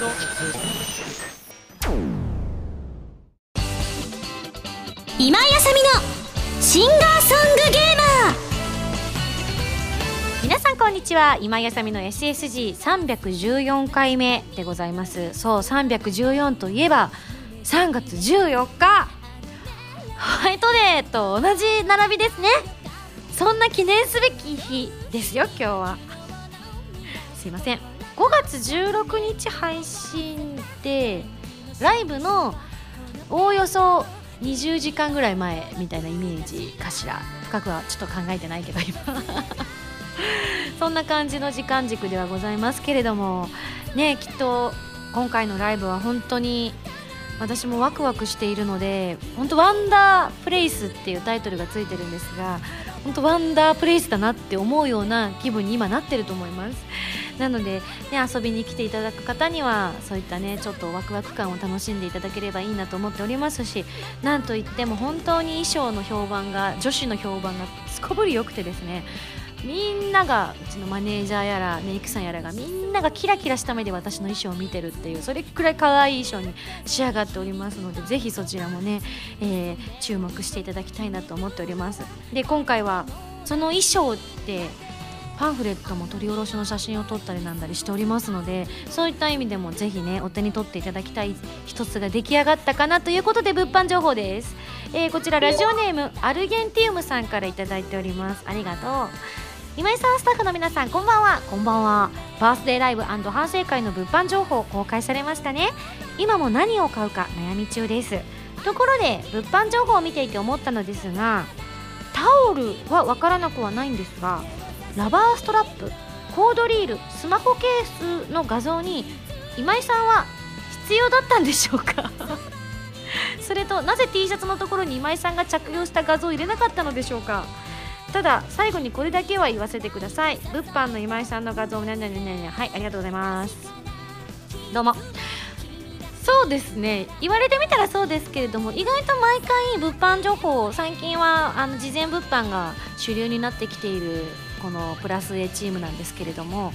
今井あさみのシンガーソングゲーマー。皆さんこんにちは。今井あさみの SSG314 回目でございます。そう314といえば3月14日。ホワイトデーと同じ並びですね。そんな記念すべき日ですよ今日は。すいません。5月16日配信でライブのおおよそ20時間ぐらい前みたいなイメージかしら。深くはちょっと考えてないけど今。そんな感じの時間軸ではございますけれども。ねきっと今回のライブは本当に私もワクワクしているので本当ワンダープレイスっていうタイトルがついてるんですが本当ワンダープレイスだなって思うような気分に今なってると思います。なので、ね、遊びに来ていただく方にはそういったねちょっとワクワク感を楽しんでいただければいいなと思っておりますしなんといっても本当に衣装の評判が女子の評判がすこぶり良くてですねみんながうちのマネージャーやらメイクさんやらがみんながキラキラした目で私の衣装を見てるっていうそれくらい可愛い衣装に仕上がっておりますのでぜひそちらもね、えー、注目していただきたいなと思っております。で今回はその衣装ってパンフレットも取り下ろしの写真を撮ったりなんだりしておりますのでそういった意味でもぜひねお手に取っていただきたい一つが出来上がったかなということで物販情報です、えー、こちらラジオネームアルゲンティウムさんから頂いております。ありがとう。今井さんスタッフの皆さんこんばんは。こんばんは。バースデーライブ反省会の物販情報公開されましたね。今も何を買うか悩み中です。ところで物販情報を見ていて思ったのですがタオルは分からなくはないんですがラバーストラップコードリールスマホケースの画像に今井さんは必要だったんでしょうか？それとなぜ T シャツのところに今井さんが着用した画像を入れなかったのでしょうか？ただ最後にこれだけは言わせてください。物販の今井さんの画像ねねねねね。はいありがとうございます。どうも。そうですね。言われてみたらそうですけれども意外と毎回物販情報最近はあの事前物販が主流になってきているこのプラス A チームなんですけれども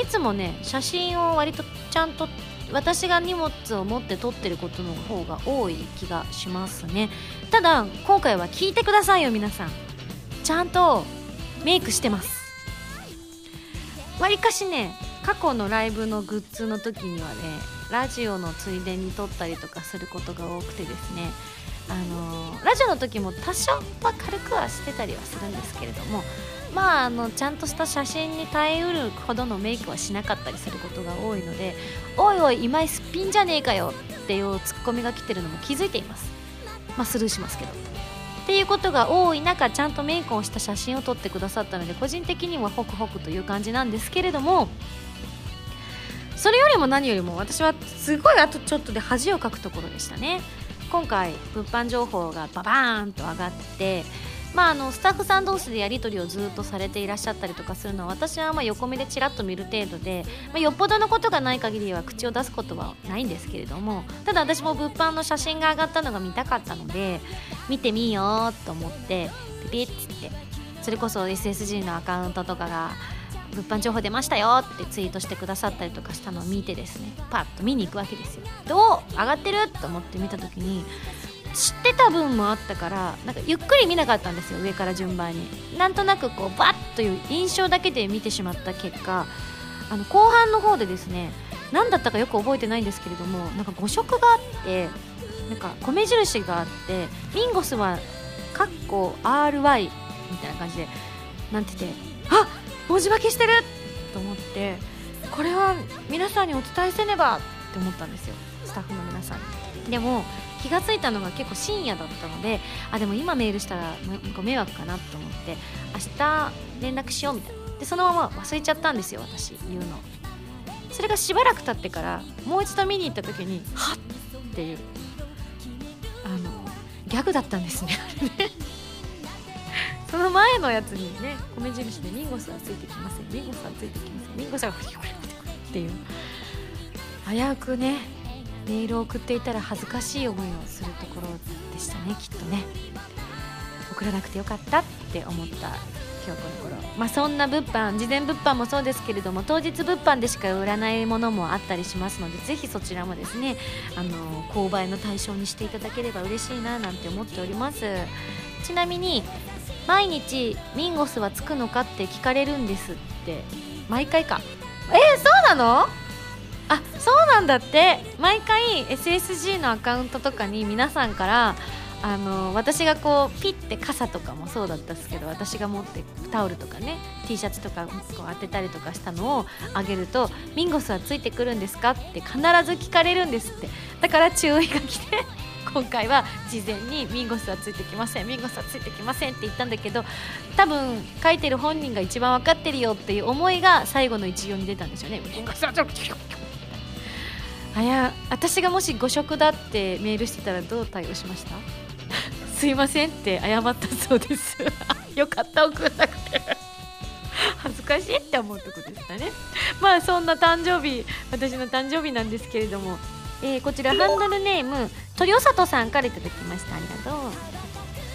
いつもね写真を割とちゃんと私が荷物を持って撮ってることの方が多い気がしますね。ただ今回は聞いてくださいよ皆さん。ちゃんとメイクしてます。わりかしね過去のライブのグッズの時にはねラジオのついでに撮ったりとかすることが多くてですねあのー、ラジオの時も多少は軽くはしてたりはするんですけれどもまああのちゃんとした写真に耐えうるほどのメイクはしなかったりすることが多いのでおいおい今井すっぴんじゃねえかよっていうツッコミが来てるのも気づいています。まあスルーしますけど。っていうことが多い中ちゃんとメイクをした写真を撮ってくださったので個人的にはホクホクという感じなんですけれどもそれよりも何よりも私はすごいあとちょっとで恥をかくところでしたね。今回物販情報がババーンと上がってまあ、あのスタッフさん同士でやり取りをずっとされていらっしゃったりとかするのは私はま横目でちらっと見る程度で、まあ、よっぽどのことがない限りは口を出すことはないんですけれどもただ私も物販の写真が上がったのが見たかったので見てみようと思ってピピッつってそれこそ SSG のアカウントとかが物販情報出ましたよってツイートしてくださったりとかしたのを見てですねパッと見に行くわけですよ。どう？上がってる？と思って見た時に知ってた分もあったからなんかゆっくり見なかったんですよ上から順番に。なんとなくこうバッという印象だけで見てしまった結果あの後半の方でですね何だったかよく覚えてないんですけれどもなんか誤色があってなんか米印があってミンゴスはカッコ RY みたいな感じでなんて言ってあ文字化けしてる!と思ってこれは皆さんにお伝えせねばって思ったんですよスタッフの皆さんでも気が付いたのが結構深夜だったのであでも今メールしたらご迷惑かなと思って明日連絡しようみたいな。でそのまま忘れちゃったんですよ私言うの。それがしばらく経ってからもう一度見に行った時にはっっていうあのギャグだったんですねあれね。その前のやつにね米印で「ミンゴスはついてきませんミンゴスはついてきませんミンゴスはっていう。危うくねメールを送っていたら恥ずかしい思いをするところでしたねきっとね。送らなくてよかったって思った京子の頃。まあそんな物販事前物販もそうですけれども当日物販でしか売らないものもあったりしますのでぜひそちらもですねあの購買の対象にしていただければ嬉しいななんて思っております。ちなみに毎日ミンゴスはつくのかって聞かれるんですって。毎回か。えー、そうなの？あそうなんだって毎回 SSG のアカウントとかに皆さんからあの私がこうピッて傘とかもそうだったんですけど私が持ってタオルとかね T シャツとかこう当てたりとかしたのをあげると「ミンゴスはついてくるんですか?」って必ず聞かれるんですってだから注意が来て今回は事前に「ミンゴスはついてきませんミンゴスはついてきません」って言ったんだけど多分書いてる本人が一番分かってるよっていう思いが最後の一行に出たんですよね。ミンゴスはあや私がもし誤植だってメールしてたらどう対応しました？すいませんって謝ったそうです。よかった送らなくて。恥ずかしいって思うとこでしたね。まあそんな誕生日私の誕生日なんですけれども、えー、こちらハンドルネーム鳥里さんからいただきました。ありがとう。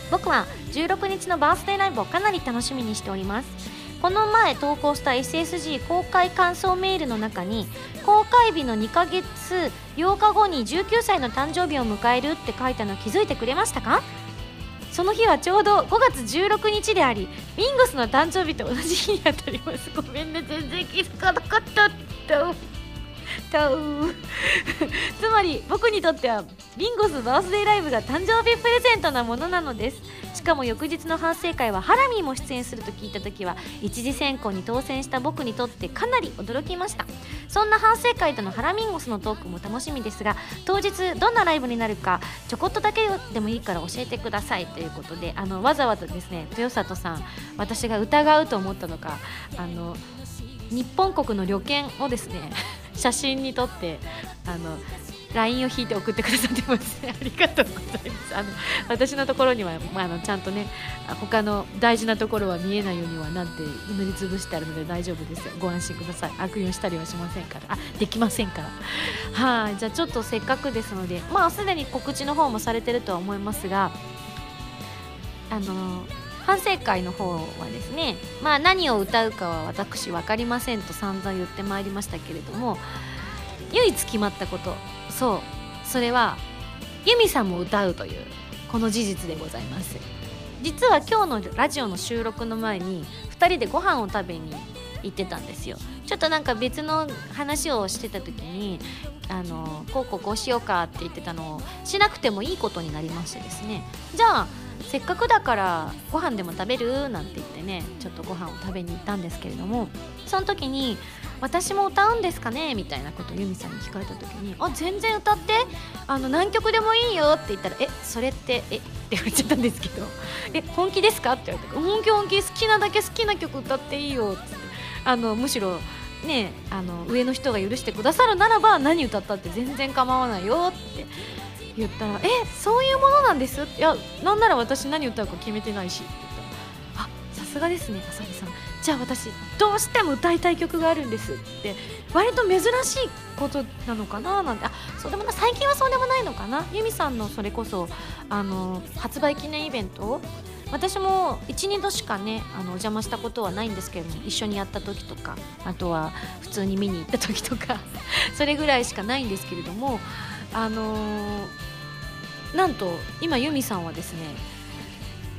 僕は16日のバースデーライブをかなり楽しみにしております。この前投稿した SSG 公開感想メールの中に公開日の2ヶ月8日後に19歳の誕生日を迎えるって書いたの気づいてくれましたか？その日はちょうど5月16日でありミンゴスの誕生日と同じ日にあたります。ごめんね全然気づかなかった。つまり僕にとってはビンゴスバースデーライブが誕生日プレゼントなものなのですしかも翌日の反省会はハラミーも出演すると聞いた時は一次選考に当選した僕にとってかなり驚きました。そんな反省会とのハラミンゴスのトークも楽しみですが当日どんなライブになるかちょこっとだけでもいいから教えてください。ということであのわざわざですね豊里さん私が疑うと思ったのかあの日本国の旅券をですね写真に撮ってあの LINE を引いて送ってくださってます。ねありがとうございます。あの私のところには、まあ、あのちゃんとね他の大事なところは見えないようにはなんて塗りつぶしてあるので大丈夫ですご安心ください。悪用したりはしませんから。あできませんから。はい。じゃあちょっとせっかくですのでまあすでに告知の方もされてるとは思いますがあの反省会の方はですね、まあ、何を歌うかは私分かりませんと散々言ってまいりましたけれども唯一決まったこと。そう。それはユミさんも歌うというこの事実でございます。実は今日のラジオの収録の前に2人でご飯を食べに行ってたんですよ。ちょっとなんか別の話をしてた時にあのこうこうこうしようかって言ってたのをしなくてもいいことになりましてですね。じゃあせっかくだからご飯でも食べる？なんて言ってねちょっとご飯を食べに行ったんですけれどもその時に私も歌うんですかね？みたいなことをユミさんに聞かれた時にあ全然歌ってあの何曲でもいいよって言ったらえそれってえって言われちゃったんですけどえ本気ですか？って言われて本気本気好きなだけ好きな曲歌っていいよって。あのむしろねあの上の人が許してくださるならば何歌ったって全然構わないよって言ったら「えそういうものなんです」いやなんなら私何歌うか決めてないしって言ったら「あさすがですねあさみさん。じゃあ私どうしても歌いたい曲があるんです」って割と珍しいことなのかななんてあそうでもな最近はそうでもないのかな？ユミさんのそれこそあの発売記念イベント？私も12度しかねあのお邪魔したことはないんですけれども一緒にやった時とかあとは普通に見に行った時とか それぐらいしかないんですけれどもあのー、なんと今ユミさんはですね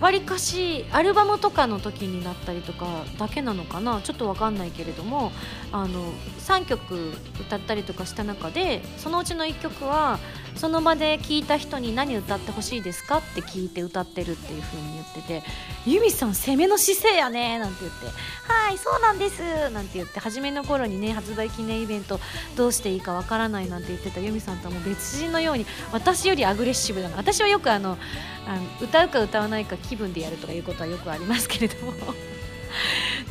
わりかしアルバムとかの時になったりとかだけなのかな？ちょっと分かんないけれどもあの3曲歌ったりとかした中でそのうちの1曲はその場で聞いた人に何歌ってほしいですかって聞いて歌ってるっていう風に言ってて「ユミさん攻めの姿勢やね」なんて言って「はいそうなんです」なんて言って初めの頃にね発売記念イベントどうしていいかわからないなんて言ってたユミさんとはもう別人のように私よりアグレッシブだな私はよくあのあの歌うか歌わないか気分でやるとかいうことはよくありますけれども。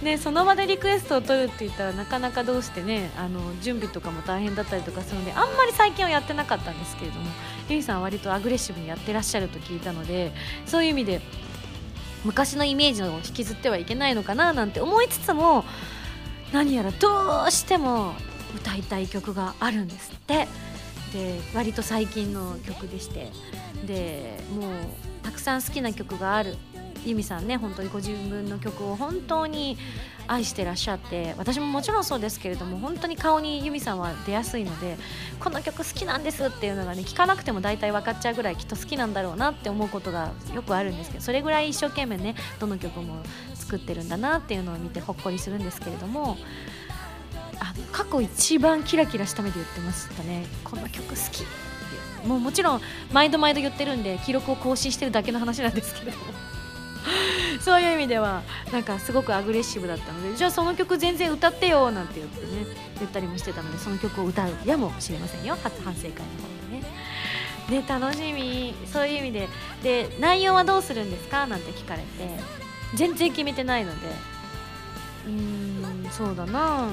ね、その場でリクエストを取るって言ったらなかなかどうしてねあの準備とかも大変だったりとかするのであんまり最近はやってなかったんですけれどもゆいさんは割とアグレッシブにやってらっしゃると聞いたのでそういう意味で昔のイメージを引きずってはいけないのかななんて思いつつも何やらどうしても歌いたい曲があるんですって。で割と最近の曲でして。でもうたくさん好きな曲がある。由美さんね本当にご自分の曲を本当に愛してらっしゃって私ももちろんそうですけれども本当に顔に由美さんは出やすいのでこの曲好きなんですっていうのがね聞かなくても大体分かっちゃうぐらいきっと好きなんだろうなって思うことがよくあるんですけどそれぐらい一生懸命ねどの曲も作ってるんだなっていうのを見てほっこりするんですけれどもあ過去一番キラキラした目で言ってましたねこの曲好きってもうもちろん毎度毎度言ってるんで記録を更新してるだけの話なんですけれども。そういう意味ではなんかすごくアグレッシブだったのでじゃあその曲全然歌ってよなんて言ってね言ったりもしてたのでその曲を歌うやもしれませんよ。初反省会の方でね。ね楽しみ。そういう意味で。で内容はどうするんですか？なんて聞かれて。全然決めてないので。うーんそうだな。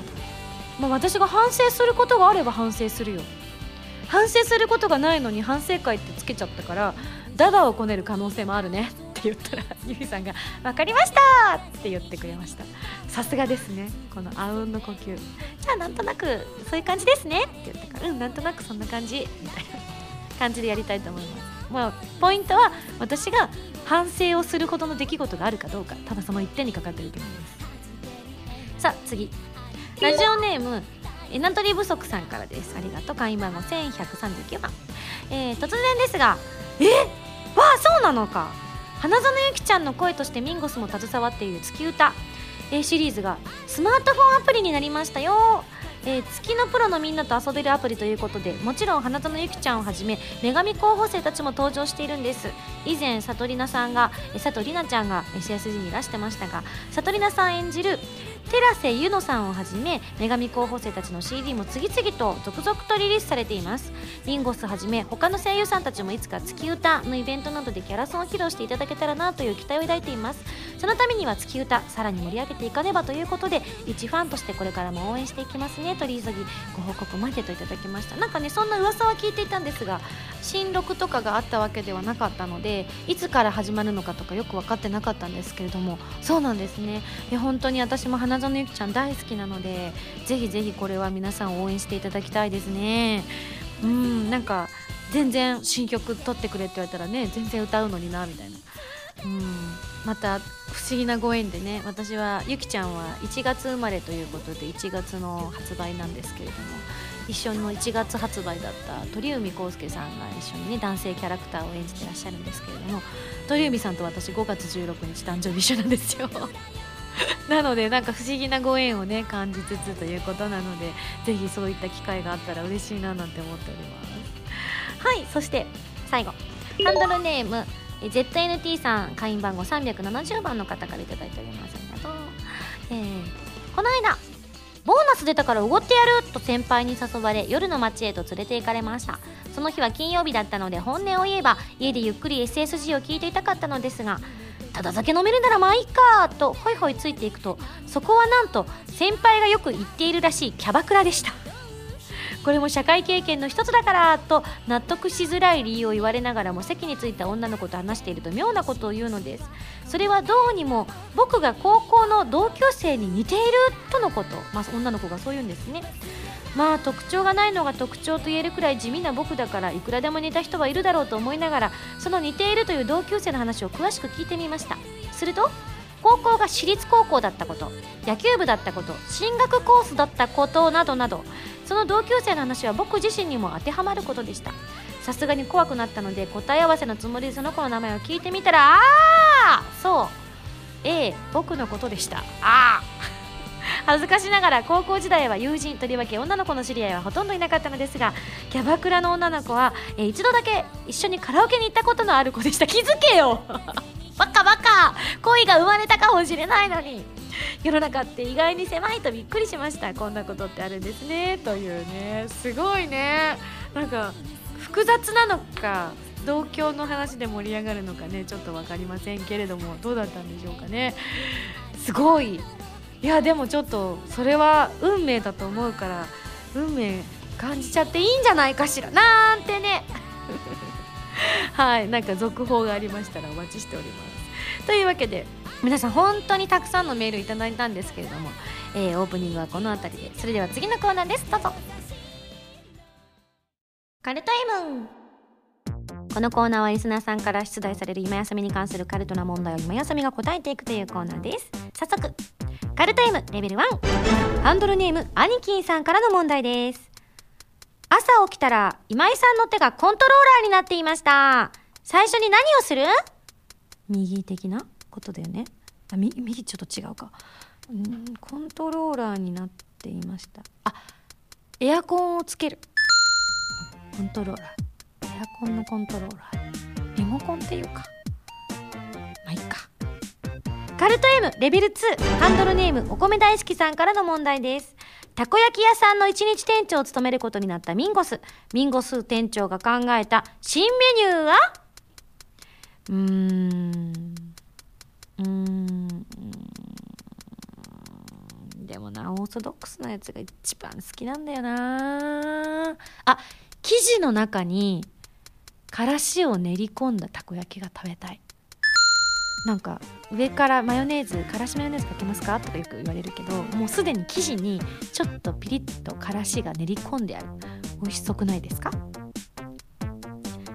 まあ、私が反省することがあれば反省するよ。反省することがないのに反省会ってつけちゃったからダダをこねる可能性もあるね。って言ったら ゆいさんが「分かりました!」って言ってくれました。さすがですね。このあうんの呼吸じゃあなんとなくそういう感じですねって言ったからうんなんとなくそんな感じみたいな感じでやりたいと思います。まあポイントは私が反省をするほどの出来事があるかどうか。ただその一点にかかってると思います。さあ次。ラジオネームエナトリ不足さんからです。ありがとう。会員番号1139番、えー、突然ですがえ？わあそうなのか花園ゆきちゃんの声としてミンゴスも携わっている月歌、え、シリーズがスマートフォンアプリになりましたよ。えー、月のプロのみんなと遊べるアプリということでもちろん花園ゆきちゃんをはじめ女神候補生たちも登場しているんです。以前さとりなさんが佐藤里奈ちゃんが SSG にいらしてましたがさとりなさん演じる寺瀬ゆのさんをはじめ女神候補生たちの CD も次々と続々とリリースされています。リンゴスはじめ他の声優さんたちもいつか月歌のイベントなどでキャラソンを披露していただけたらなという期待を抱いています。そのためには月歌さらに盛り上げていかねばということで一ファンとしてこれからも応援していきますね。取り急ぎご報告までといただきました。なんかねそんな噂は聞いていたんですが新録とかがあったわけではなかったのでいつから始まるのかとかよく分かってなかったんですけれどもそうなんですね。い本当に私も園ゆきちゃん大好きなのでぜひぜひこれは皆さん応援していただきたいですね。うんなんか全然新曲撮ってくれって言われたらね全然歌うのになみたいな。うんまた不思議なご縁でね私はゆきちゃんは1月生まれということで1月の発売なんですけれども一緒の1月発売だった鳥海浩介さんが一緒にね男性キャラクターを演じてらっしゃるんですけれども鳥海さんと私5月16日誕生日一緒なんですよ。なのでなんか不思議なご縁をね感じつつということなのでぜひそういった機会があったら嬉しいななんて思っております。はいそして最後。ハンドルネーム ZNT さん会員番号370番の方から頂いております。ありがとう、えー、この間ボーナス出たからおごってやると先輩に誘われ夜の街へと連れて行かれました。その日は金曜日だったので本音を言えば家でゆっくり SSG を聞いていたかったのですがただ酒飲めるならまあいいかとホイホイついていくとそこはなんと先輩がよく言っているらしいキャバクラでした。これも社会経験の一つだからと納得しづらい理由を言われながらも席に着いた女の子と話していると妙なことを言うのです。それはどうにも僕が高校の同級生に似ているとのこと、まあ、女の子がそう言うんですね。まあ特徴がないのが特徴と言えるくらい地味な僕だからいくらでも似た人はいるだろうと思いながらその似ているという同級生の話を詳しく聞いてみました。すると高校が私立高校だったこと野球部だったこと進学コースだったことなどなどその同級生の話は僕自身にも当てはまることでした。さすがに怖くなったので答え合わせのつもりでその子の名前を聞いてみたらああそう A 僕のことでした。ああ恥ずかしながら高校時代は友人とりわけ女の子の知り合いはほとんどいなかったのですがキャバクラの女の子は、え一度だけ一緒にカラオケに行ったことのある子でした。気づけよ。バカバカ恋が生まれたかもしれないのに世の中って意外に狭いとびっくりしました。こんなことってあるんですね。というね。すごいね。なんか複雑なのか同郷の話で盛り上がるのかねちょっと分かりませんけれどもどうだったんでしょうかね。すごい。いやでもちょっとそれは運命だと思うから運命感じちゃっていいんじゃないかしら。なんてね。はいなんか続報がありましたらお待ちしております。というわけで皆さん本当にたくさんのメールいただいたんですけれども、えー、オープニングはこの辺りで。それでは次のコーナーです。どうぞ。カルトイムこのコーナーはリスナーさんから出題される今休みに関するカルトな問題を今休みが答えていくというコーナーです。早速カルタイムレベル1ハンドルネームアニキンさんからの問題です。朝起きたら今井さんの手がコントローラーになっていました。最初に何をする？右的なことだよね。あ右右ちょっと違うか。うんコントローラーになっていました。あエアコンをつける。コントローラー。エアコンのコントローラー。リモコンっていうか。まあいいか。カルト M レベル2ハンドルネームお米大好きさんからの問題です。たこ焼き屋さんの一日店長を務めることになったミンゴス。ミンゴス店長が考えた新メニューは？うーん。うーん。でもなオーソドックスなやつが一番好きなんだよな。あ生地の中にからしを練り込んだたこ焼きが食べたい。なんか上からマヨネーズからしマヨネーズかけますか？とかよく言われるけどもうすでに生地にちょっとピリッとからしが練り込んである。美味しそくないですか？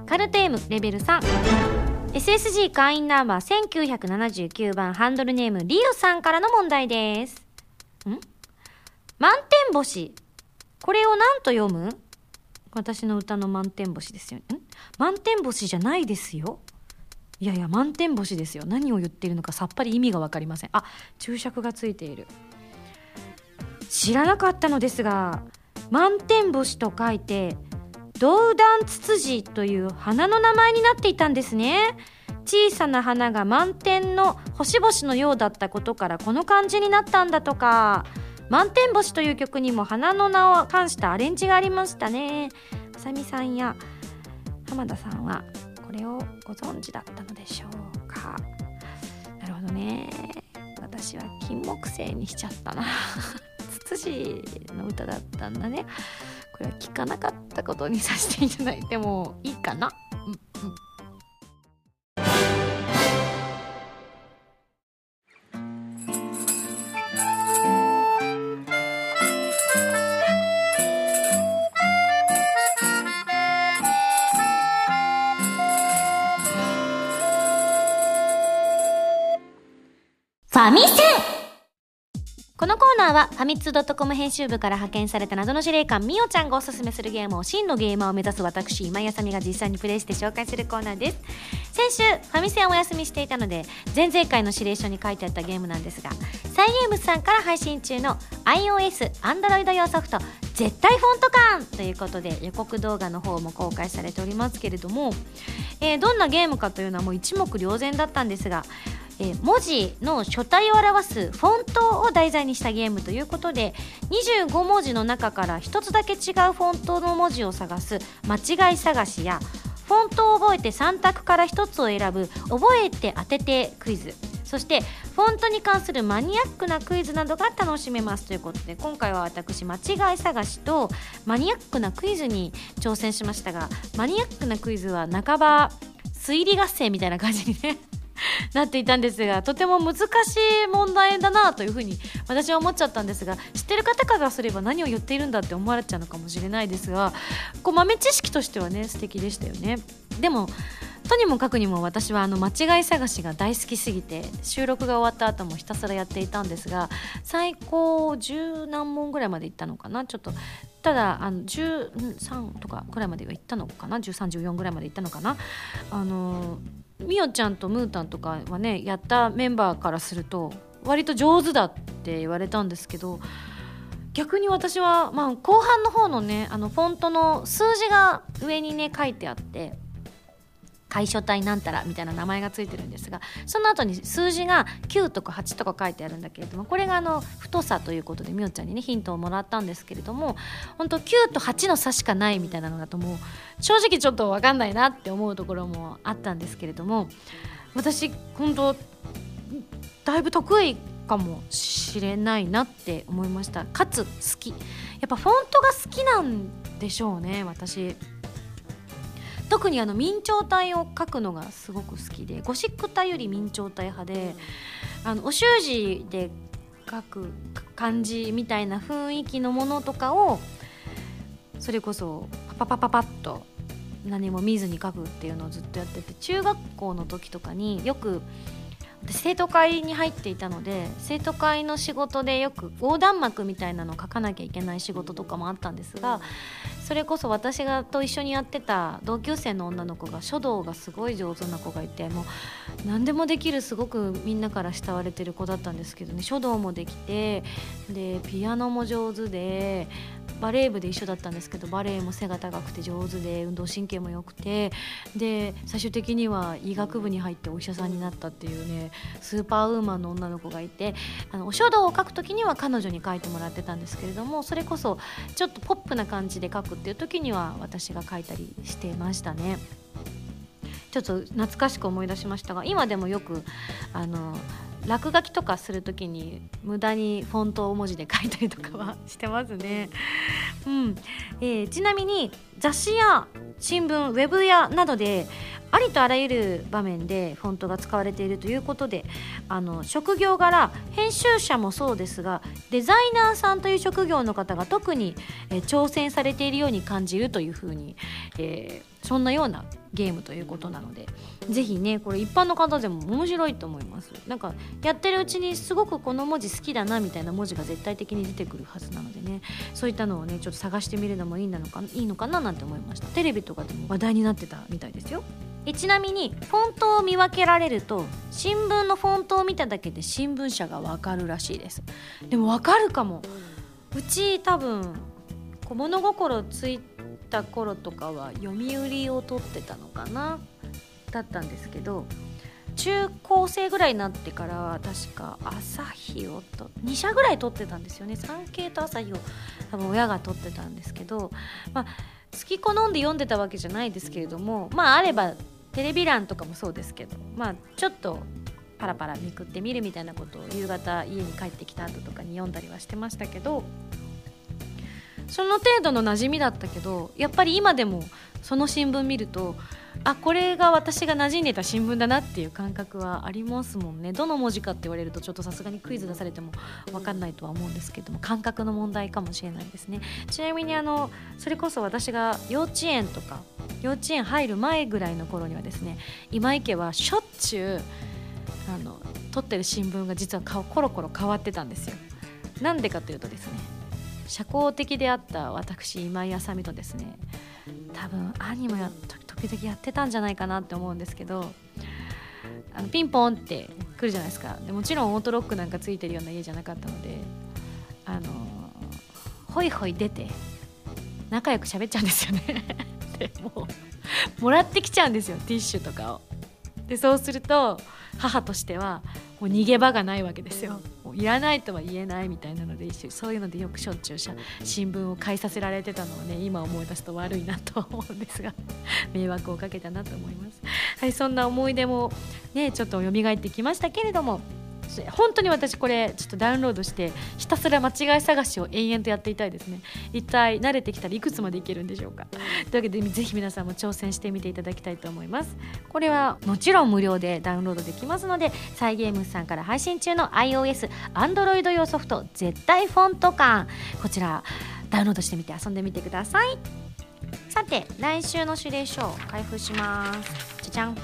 カルテームレベル 3SSG 会員ナンバー1979番ハンドルネームリオさんからの問題です。ん？満天星。これを何と読む？私の歌の満天星ですよ。ん満天星じゃないですよ。いやいや、満天星ですよ。何を言っているのかさっぱり意味がわかりません。あ、注釈がついている。知らなかったのですが、満天星と書いて、ドウダンツツジという花の名前になっていたんですね。小さな花が満天の星々のようだったことからこの漢字になったんだとか。満天星という曲にも花の名を冠したアレンジがありましたね。あさみさんや浜田さんはこれをご存知だったのでしょうか？なるほどね。私は金木犀にしちゃったな。ツツジの歌だったんだね。これは聞かなかったことにさせていただいてもいいかな？うんうん。ァミセン。このコーナーはファミツー .com 編集部から派遣された謎の司令官みおちゃんがおすすめするゲームを真のゲーマーを目指す私今井あさみが実際にプレイして紹介するコーナーです先週ファミセンお休みしていたので前々回の指令書に書いてあったゲームなんですがサイゲームズさんから配信中の iOS、Android 用ソフト絶対フォント感ということで予告動画の方も公開されておりますけれども、えーどんなゲームかというのはもう一目瞭然だったんですがえー文字の書体を表すフォントを題材にしたゲームということで25文字の中から1つだけ違うフォントの文字を探す間違い探しやフォントを覚えて3択から1つを選ぶ覚えて当ててクイズ。そしてフォントに関するマニアックなクイズなどが楽しめますということで今回は私間違い探しとマニアックなクイズに挑戦しましたがマニアックなクイズは半ば推理合戦みたいな感じにね なっていたんですがとても難しい問題だなというふうに私は思っちゃったんですが知ってる方からすれば何を言っているんだって思われちゃうのかもしれないですがこう豆知識としてはね素敵でしたよね。でもとにもかくにも私はあの間違い探しが大好きすぎて収録が終わった後もひたすらやっていたんですが最高十何問ぐらいまでいったのかな？ちょっとただあの13とかぐらいまでは行ったのかな？1314ぐらいまで行ったのかな？あのみおちゃんとムータンとかはねやったメンバーからすると割と上手だって言われたんですけど逆に私は、まあ、後半の方のねあのフォントの数字が上にね書いてあって楷書体なんたらみたいな名前がついてるんですがその後に数字が9とか8とか書いてあるんだけれどもこれがあの太さということでみおちゃんにねヒントをもらったんですけれども本当9と8の差しかないみたいなのだともう正直ちょっと分かんないなって思うところもあったんですけれども私本当だいぶ得意かもしれないなって思いました。かつ好き。やっぱフォントが好きなんでしょうね私。特にあの明朝体を描くのがすごく好きでゴシック体より明朝体派であのお習字で書く感じみたいな雰囲気のものとかをそれこそパパパパパッと何も見ずに書くっていうのをずっとやってて中学校の時とかによく私生徒会に入っていたので生徒会の仕事でよく横断幕みたいなのを書かなきゃいけない仕事とかもあったんですがそれこそ私がと一緒にやってた同級生の女の子が書道がすごい上手な子がいてもう何でもできるすごくみんなから慕われてる子だったんですけどね書道もできてでピアノも上手でバレー部で一緒だったんですけどバレーも背が高くて上手で運動神経も良くてで最終的には医学部に入ってお医者さんになったっていうねスーパーウーマンの女の子がいてあのお書道を書く時には彼女に書いてもらってたんですけれどもそれこそちょっとポップな感じで書くっていう時には私が書いたりしてましたね。ちょっと懐かしく思い出しましたが今でもよくあの落書きとかする時に無駄にフォントを文字で書いたりとかはしてますね。うんえー、ちなみに雑誌や新聞ウェブやなどでありとあらゆる場面でフォントが使われているということであの職業柄編集者もそうですがデザイナーさんという職業の方が特に、えー、挑戦されているように感じるというふうに、えー、そんなようなゲームということなのでぜひねこれ一般の方でも面白いと思います。なんかやってるうちにすごくこの文字好きだなみたいな文字が絶対的に出てくるはずなのでねそういったのをねちょっと探してみるのもいいのかいいのかななんて思いました。テレビとかでも話題になってたみたいですよ。えちなみにフォントを見分けられると新聞のフォントを見ただけで新聞社がわかるらしいです。でもわかるかも。うち多分物心ついた頃とかは読売を取ってたのかな？だったんですけど中高生ぐらいになってからは確か朝日をと2社ぐらい取ってたんですよね。産経と朝日を多分親が取ってたんですけど、まあ、好き好んで読んでたわけじゃないですけれどもまああればテレビ欄とかもそうですけどまあちょっとパラパラめくってみるみたいなことを夕方家に帰ってきた後とかに読んだりはしてましたけどその程度の馴染みだったけどやっぱり今でもその新聞見るとあこれが私が馴染んでた新聞だなっていう感覚はありますもんね。どの文字かって言われるとちょっとさすがにクイズ出されても分かんないとは思うんですけども感覚の問題かもしれないですね。ちなみにあのそれこそ私が幼稚園とか幼稚園入る前ぐらいの頃にはですね今池はしょっちゅうあの撮ってる新聞が実は顔コロコロ変わってたんですよ。なんでかというとですね社交的であった私今井あさみとですね多分兄もや時々やってたんじゃないかなって思うんですけどあのピンポンって来るじゃないですか。でもちろんオートロックなんかついてるような家じゃなかったのであのホイホイ出て仲良く喋っちゃうんですよね。でもうもらってきちゃうんですよティッシュとかを。でそうすると母としてはもう逃げ場がないわけですよ。もういらないとは言えないみたいなのでそういうのでよくしょっちゅう新聞を買いさせられてたのをね今思い出すと悪いなと思うんですが 迷惑をかけたなと思います。はいそんな思い出もねちょっと蘇ってきましたけれども本当に私これちょっとダウンロードしてひたすら間違い探しを延々とやっていたいですね。一体慣れてきたらいくつまでいけるんでしょうか。というわけでぜひ皆さんも挑戦してみていただきたいと思います。これはもちろん無料でダウンロードできますのでサイゲームさんから配信中の iOS、Android 用ソフト絶対フォント感。こちらダウンロードしてみて遊んでみてください。さて来週の指令書を開封します。じゃじゃん。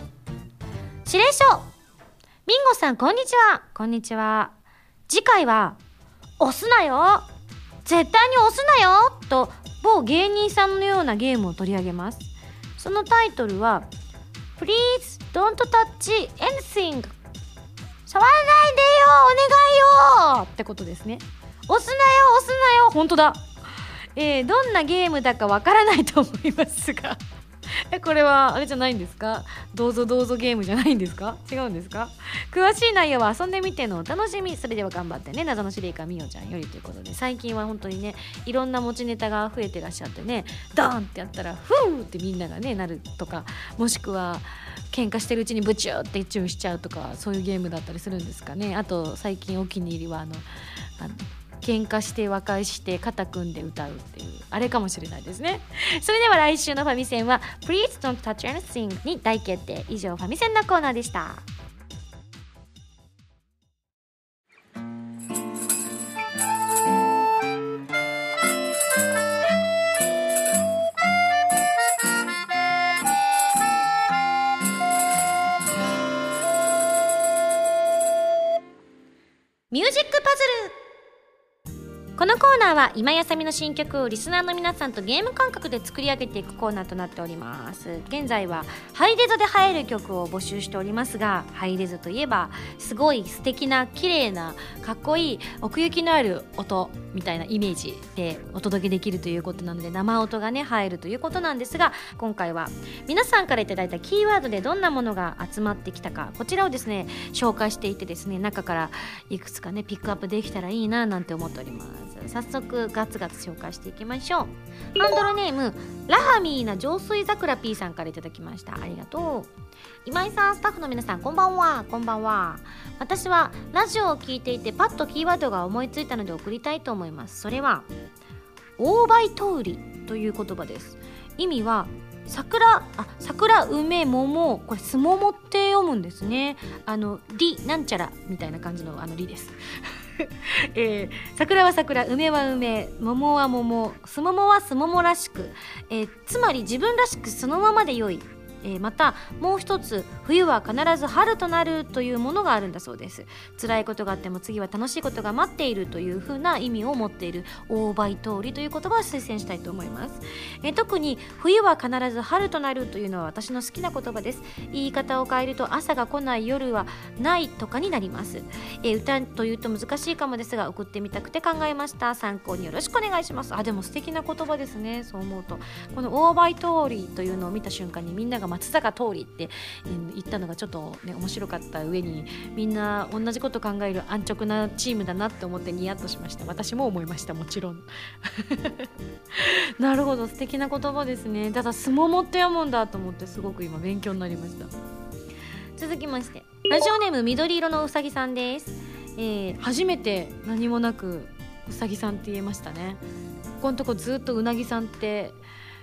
指令書ミンゴさん、こんにちは。こんにちは。次回は、押すなよ絶対に押すなよと、某芸人さんのようなゲームを取り上げます。そのタイトルは、Please don't touch anything 触らないでよお願いよってことですね。押すなよ押すなよ本当だ。えー、どんなゲームだかわからないと思いますが えこれはあれじゃないんですか？どうぞどうぞゲームじゃないんですか？違うんですか？詳しい内容は遊んでみてのお楽しみ。それでは頑張ってね謎の司令官みおちゃんよりということで。最近は本当にねいろんな持ちネタが増えてらっしゃってねドーンってやったらフーってみんながねなるとかもしくは喧嘩してるうちにブチューってチューしちゃうとかそういうゲームだったりするんですかね。あと最近お気に入りはあのあの喧嘩して和解して肩組んで歌うっていうあれかもしれないですね。それでは来週のファミセンは「Please Don't Touch Anything」に大決定。以上ファミセンのコーナーでした。ミュージックパズル。このコーナーは今やさみの新曲をリスナーの皆さんとゲーム感覚で作り上げていくコーナーとなっております。現在はハイレゾで入る曲を募集しておりますがハイレゾといえばすごい素敵な綺麗なかっこいい奥行きのある音みたいなイメージでお届けできるということなので生音がね入るということなんですが今回は皆さんから頂いたキーワードでどんなものが集まってきたかこちらをですね紹介していてですね中からいくつかねピックアップできたらいいななんて思っております。早速ガツガツ紹介していきましょう。ハンドルネームラハミーな浄水桜 P さんから頂きました。ありがとう。今井さんスタッフの皆さんこんばんは。こんばんは。私はラジオを聞いていてパッとキーワードが思いついたので送りたいと思います。それはオーバイトウリという言葉です。意味は桜あ桜梅桃。これすももって読むんですね。あのりなんちゃらみたいな感じのあのりです。えー、桜は桜梅は梅桃は桃すももはすももらしく、えー、つまり自分らしくそのままでよい。えー、またもう一つ冬は必ず春となるというものがあるんだそうです。辛いことがあっても次は楽しいことが待っているというふうな意味を持っている大倍通りという言葉を推薦したいと思います、えー、特に冬は必ず春となるというのは私の好きな言葉です。言い方を変えると朝が来ない夜はないとかになります、えー、歌というと難しいかもですが送ってみたくて考えました。参考によろしくお願いします。あでも素敵な言葉ですね。そう思うと。この大倍通りというのを見た瞬間にみんなが松坂桃李って言ったのがちょっとね面白かった上にみんな同じこと考える安直なチームだなって思ってニヤッとしました。私も思いました。もちろん。なるほど。素敵な言葉ですね。ただすももって読むんだと思ってすごく今勉強になりました。続きましてラジオネーム緑色のうさぎさんです、えー、初めて何もなくうさぎさんって言えましたね。ここのとこずっとうなぎさんって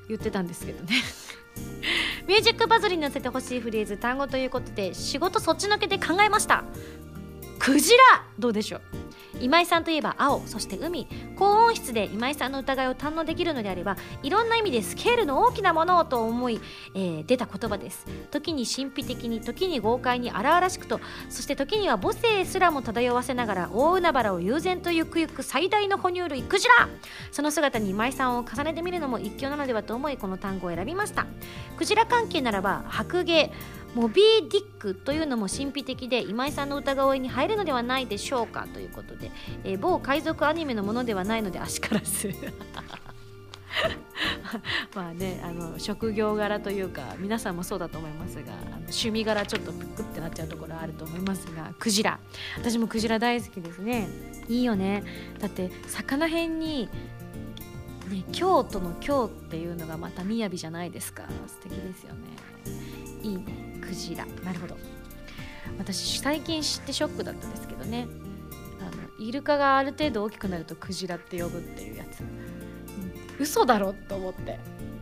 言ってたんですけどね。ミュージックバズりに載せてほしいフレーズ単語ということで仕事そっちのけで考えました。クジラどうでしょう？今井さんといえば青そして海。高音質で今井さんの疑いを堪能できるのであればいろんな意味でスケールの大きなものをと思い、えー、出た言葉です。時に神秘的に時に豪快に荒々しくとそして時には母性すらも漂わせながら大海原を悠然とゆくゆく最大の哺乳類クジラ。その姿に今井さんを重ねてみるのも一興なのではと思いこの単語を選びました。クジラ関係ならば白芸モビー・ディックというのも神秘的で今井さんの歌声に入るのではないでしょうかということで、えー、某海賊アニメのものではないので足からず まあねあの職業柄というか皆さんもそうだと思いますがあの趣味柄ちょっとプクってなっちゃうところあると思いますがクジラ。私もクジラ大好きですね。いいよね。だって魚辺にね、京都の京っていうのがまた雅じゃないですか。素敵ですよね。いい。ねクジラ。なるほど。私最近知ってショックだったんですけどね。あのイルカがある程度大きくなるとクジラって呼ぶっていうやつ、うん、嘘だろ？と思って。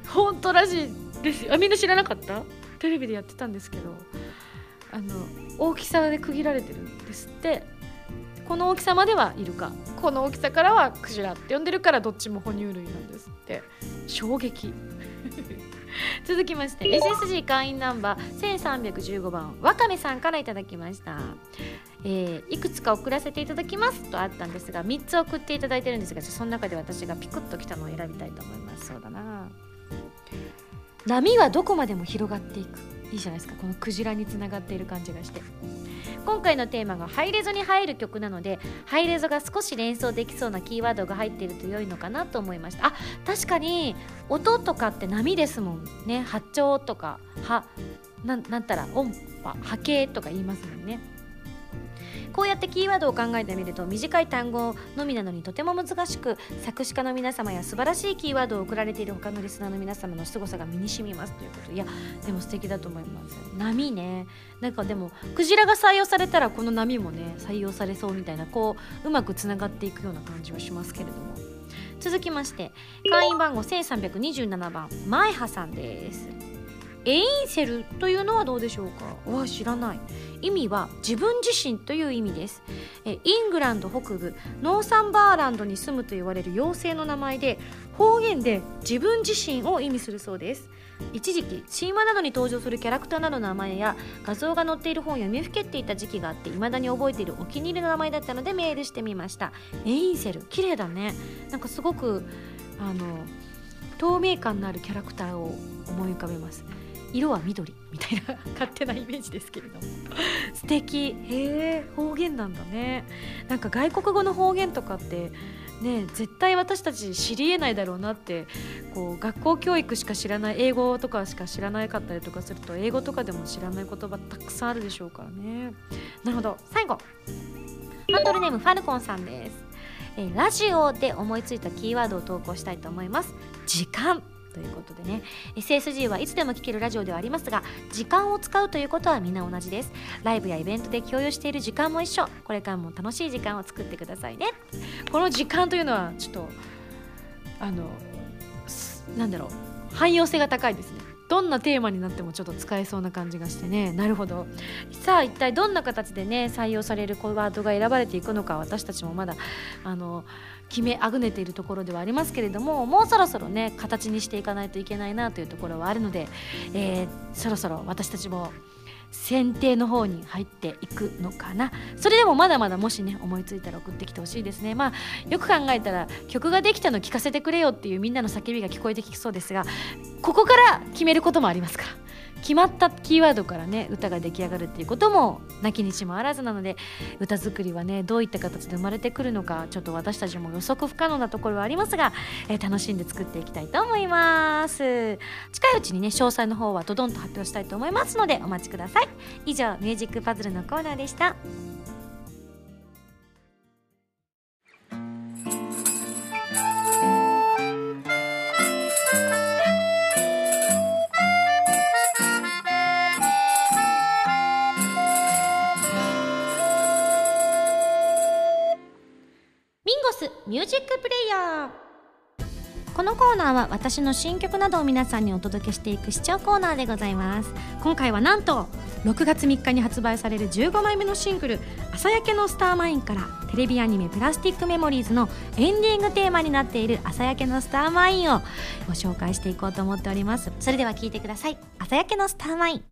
本当らしいですよ。あみんな知らなかった？テレビでやってたんですけど。あの大きさで区切られてるんですって。この大きさまではイルカ。この大きさからはクジラって呼んでるからどっちも哺乳類なんですって。衝撃。続きまして SSG 会員ナンバー1315番わかめさんからいただきました。えー、いくつか送らせていただきますとあったんですが3つ送っていただいてるんですがその中で私がピクッときたのを選びたいと思います。そうだな。波はどこまでも広がっていく。いいじゃないですか。このクジラにつながっている感じがして。今回のテーマがハイレゾに入る曲なのでハイレゾが少し連想できそうなキーワードが入っていると良いのかなと思いました。あ確かに音とかって波ですもんね。波長とか波なんなんたら音波波形とか言いますもんね。こうやってキーワードを考えてみると短い単語のみなのにとても難しく作詞家の皆様や素晴らしいキーワードを送られている他のリスナーの皆様の凄さが身に染みますということいやでも素敵だと思います。波ね。なんかでもクジラが採用されたらこの波もね採用されそうみたいなこううまくつながっていくような感じはしますけれども。続きまして会員番号1327番前葉さんです。エインセルというのはどうでしょうか？わ知らない。意味は自分自身という意味です。えイングランド北部ノーサンバーランドに住むと言われる妖精の名前で方言で自分自身を意味するそうです。一時期神話などに登場するキャラクターなどの名前や画像が載っている本を読みふけっていた時期があって未だに覚えているお気に入りの名前だったのでメールしてみました。エインセル綺麗だね。なんかすごくあの透明感のあるキャラクターを思い浮かべます。色は緑みたいな勝手なイメージですけれども。素敵。へえ方言なんだね。なんか外国語の方言とかってね絶対私たち知りえないだろうなってこう学校教育しか知らない英語とかしか知らなかったりとかすると英語とかでも知らない言葉たくさんあるでしょうからね。なるほど。最後。ハンドルネームファルコンさんです。えー、ラジオで思いついたキーワードを投稿したいと思います。時間ということでね。SSG はいつでも聴けるラジオではありますが時間を使うということはみんな同じです。ライブやイベントで共有している時間も一緒。これからも楽しい時間を作ってくださいね。この時間というのはちょっとあのなんだろう。汎用性が高いですね。どんなテーマになってもちょっと使えそうな感じがしてね。なるほど。さあ一体どんな形でね採用されるワードが選ばれていくのか私たちもまだあの決めあぐねているところではありますけれどももうそろそろね形にしていかないといけないなというところはあるので、えー、そろそろ私たちも選定の方に入っていくのかな。それでもまだまだもしね思いついたら送ってきてほしいですね。まあよく考えたら曲ができたの聞かせてくれよっていうみんなの叫びが聞こえてきそうですがここから決めることもありますから。決まったキーワードからね歌が出来上がるっていうこともなきにしもあらずなので歌作りはねどういった形で生まれてくるのかちょっと私たちも予測不可能なところはありますが、えー、楽しんで作っていきたいと思います。近いうちにね詳細の方はドドンと発表したいと思いますのでお待ちください。以上ミュージックパズルのコーナーでした。ナーは私の新曲などを皆さんにお届けしていく視聴コーナーでございます。今回はなんと6月3日に発売される15枚目のシングル「朝焼けのスターマイン」からテレビアニメ「プラスティックメモリーズ」のエンディングテーマになっている「朝焼けのスターマイン」をご紹介していこうと思っております。それでは聴いてください「朝焼けのスターマイン」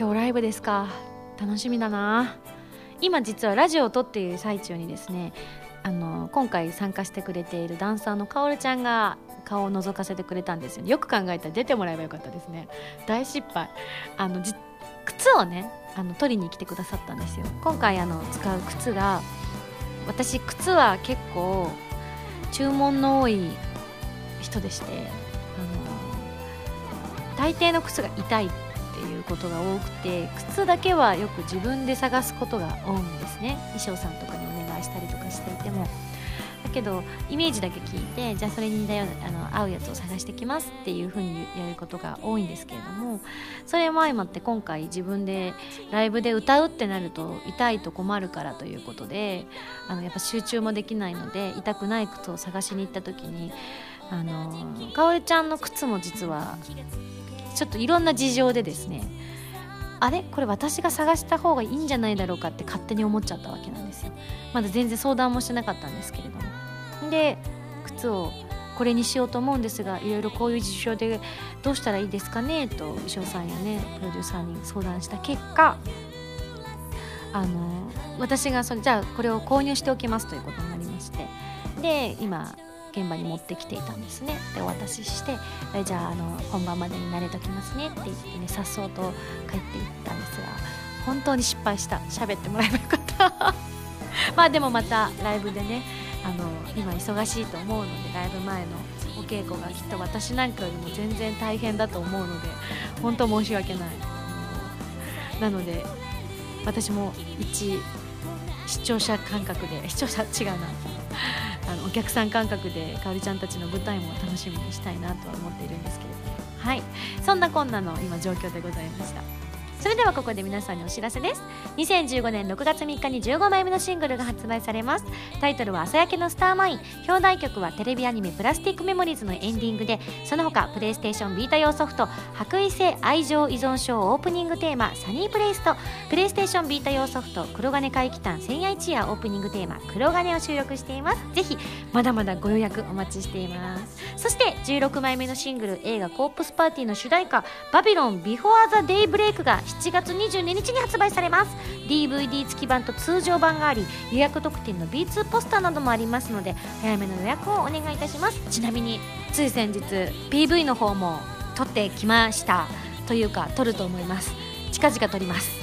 今日ライブですか。楽しみだな。今実はラジオを撮っている最中にですねあの今回参加してくれているダンサーのかおるちゃんが顔を覗かせてくれたんですよ、ね、よく考えたら出てもらえばよかったですね。大失敗。あの靴をねあの取りに来てくださったんですよ。今回あの使う靴が私靴は結構注文の多い人でしてあの大抵の靴が痛いいうことが多くて靴だけはよく自分で探すことが多いんですね。衣装さんとかにお願いしたりとかしていても。だけどイメージだけ聞いてじゃあそれにだよあの合うやつを探してきますっていう風にやることが多いんですけれどもそれも相まって今回自分でライブで歌うってなると痛いと困るからということであのやっぱ集中もできないので痛くない靴を探しに行った時にあのかおりちゃんの靴も実はちょっといろんな事情でですねあれ？これ私が探した方がいいんじゃないだろうかって勝手に思っちゃったわけなんですよ。まだ全然相談もしてなかったんですけれども。で靴をこれにしようと思うんですがいろいろこういう事情でどうしたらいいですかね？と衣装さんやねプロデューサーに相談した結果あの私がそれじゃあこれを購入しておきますということになりまして。で今現場に持ってきていたんですね。でお渡ししてじゃああの本番までに慣れときますねって言ってねさっそうと帰っていったんですが本当に失敗した。喋ってもらえばよかった。まあでもまたライブでねあの今忙しいと思うのでライブ前のお稽古がきっと私なんかよりも全然大変だと思うので本当申し訳ない。なので私も一視聴者感覚で視聴者違うな。あのお客さん感覚でかおりちゃんたちの舞台も楽しみにしたいなとは思っているんですけれども。はい。そんなこんなの今状況でございました。それではここで皆さんにお知らせです。2015年6月3日に15枚目のシングルが発売されます。タイトルは「朝焼けのスターマイン」表題曲はテレビアニメ「プラスティックメモリーズ」のエンディングでその他プレイステーションビータ用ソフト「白衣性愛情依存症オープニングテーマサニープレイスト」プレイステーションビータ用ソフト「黒金怪奇譚千夜一夜」オープニングテーマ「黒金」を収録しています。ぜひまだまだご予約お待ちしています。そして16枚目のシングル映画「コープスパーティー」の主題歌「バビロンビフォーザデイブレイクが7月22日に発売されます。DVD 付き版と通常版があり予約特典の B2 ポスターなどもありますので早めの予約をお願いいたします。ちなみについ先日 PV の方も撮ってきました。というか撮ると思います。近々撮ります。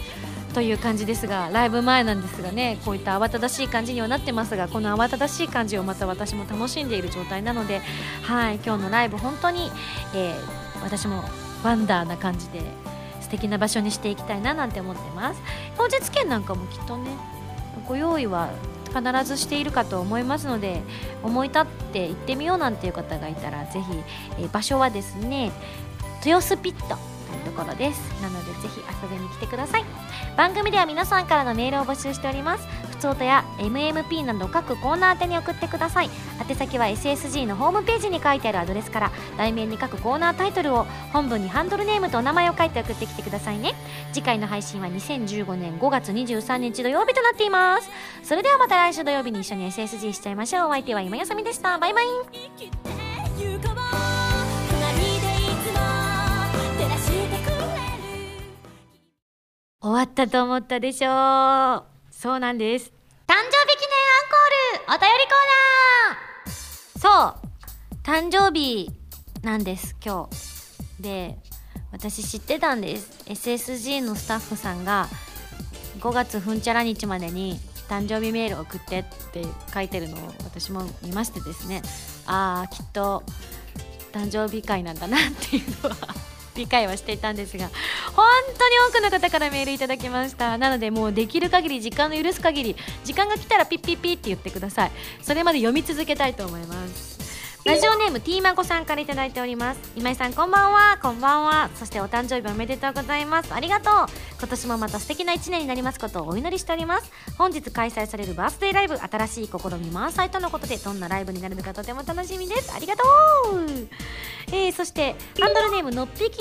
という感じですがライブ前なんですがねこういった慌ただしい感じにはなってますがこの慌ただしい感じをまた私も楽しんでいる状態なのではい今日のライブ本当に、えー、私もワンダーな感じで素敵な場所にしていきたいななんて思ってます。当日券なんかもきっとねご用意は必ずしているかと思いますので思い立って行ってみようなんていう方がいたら是非、え、場所はですね豊洲ピット。というところです。なのでぜひ遊びに来てください。番組では皆さんからのメールを募集しております。ふつおたや MMP など各コーナー宛てに送ってください。宛先は SSG のホームページに書いてあるアドレスから題名に書くコーナータイトルを本文にハンドルネームとお名前を書いて送ってきてくださいね。次回の配信は2015年5月23日土曜日となっています。それではまた来週土曜日に一緒に SSG しちゃいましょう。お相手は今やさみでした。バイバイ。終わったと思ったでしょう。そうなんです。誕生日記念アンコールお便りコーナー。そう。誕生日なんです今日。で私知ってたんです。SSG のスタッフさんが5月ふんちゃら日までに誕生日メール送ってって書いてるのを私も見ましてですね。ああきっと誕生日会なんだなっていうのは理解はしていたんですが本当に多くの方からメールいただきました。なのでもうできる限り時間の許す限り時間が来たらピッピッピって言ってください。それまで読み続けたいと思います。ラジオネームティーマコさんから頂いております。今井さんこんばんは。こんばんは。そしてお誕生日おめでとうございます。ありがとう。今年もまた素敵な1年になりますことをお祈りしております。本日開催されるバースデーライブ新しい試み満載とのことでどんなライブになるのかとても楽しみです。ありがとう。えー、そしてハンドルネームのっぴき。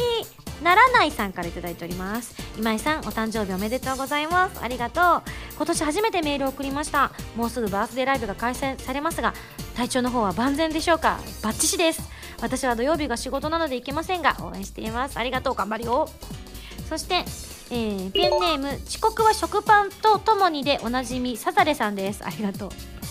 ならないさんから頂いております。今井さんお誕生日おめでとうございます。ありがとう。今年初めてメールを送りました。もうすぐバースデーライブが開催されますが体調の方は万全でしょうか？バッチシです。私は土曜日が仕事なので行けませんが応援しています。ありがとう。頑張るよ。そしてえー、ペンネーム遅刻は食パンとともにでおなじみサザレさんです。ありがとう。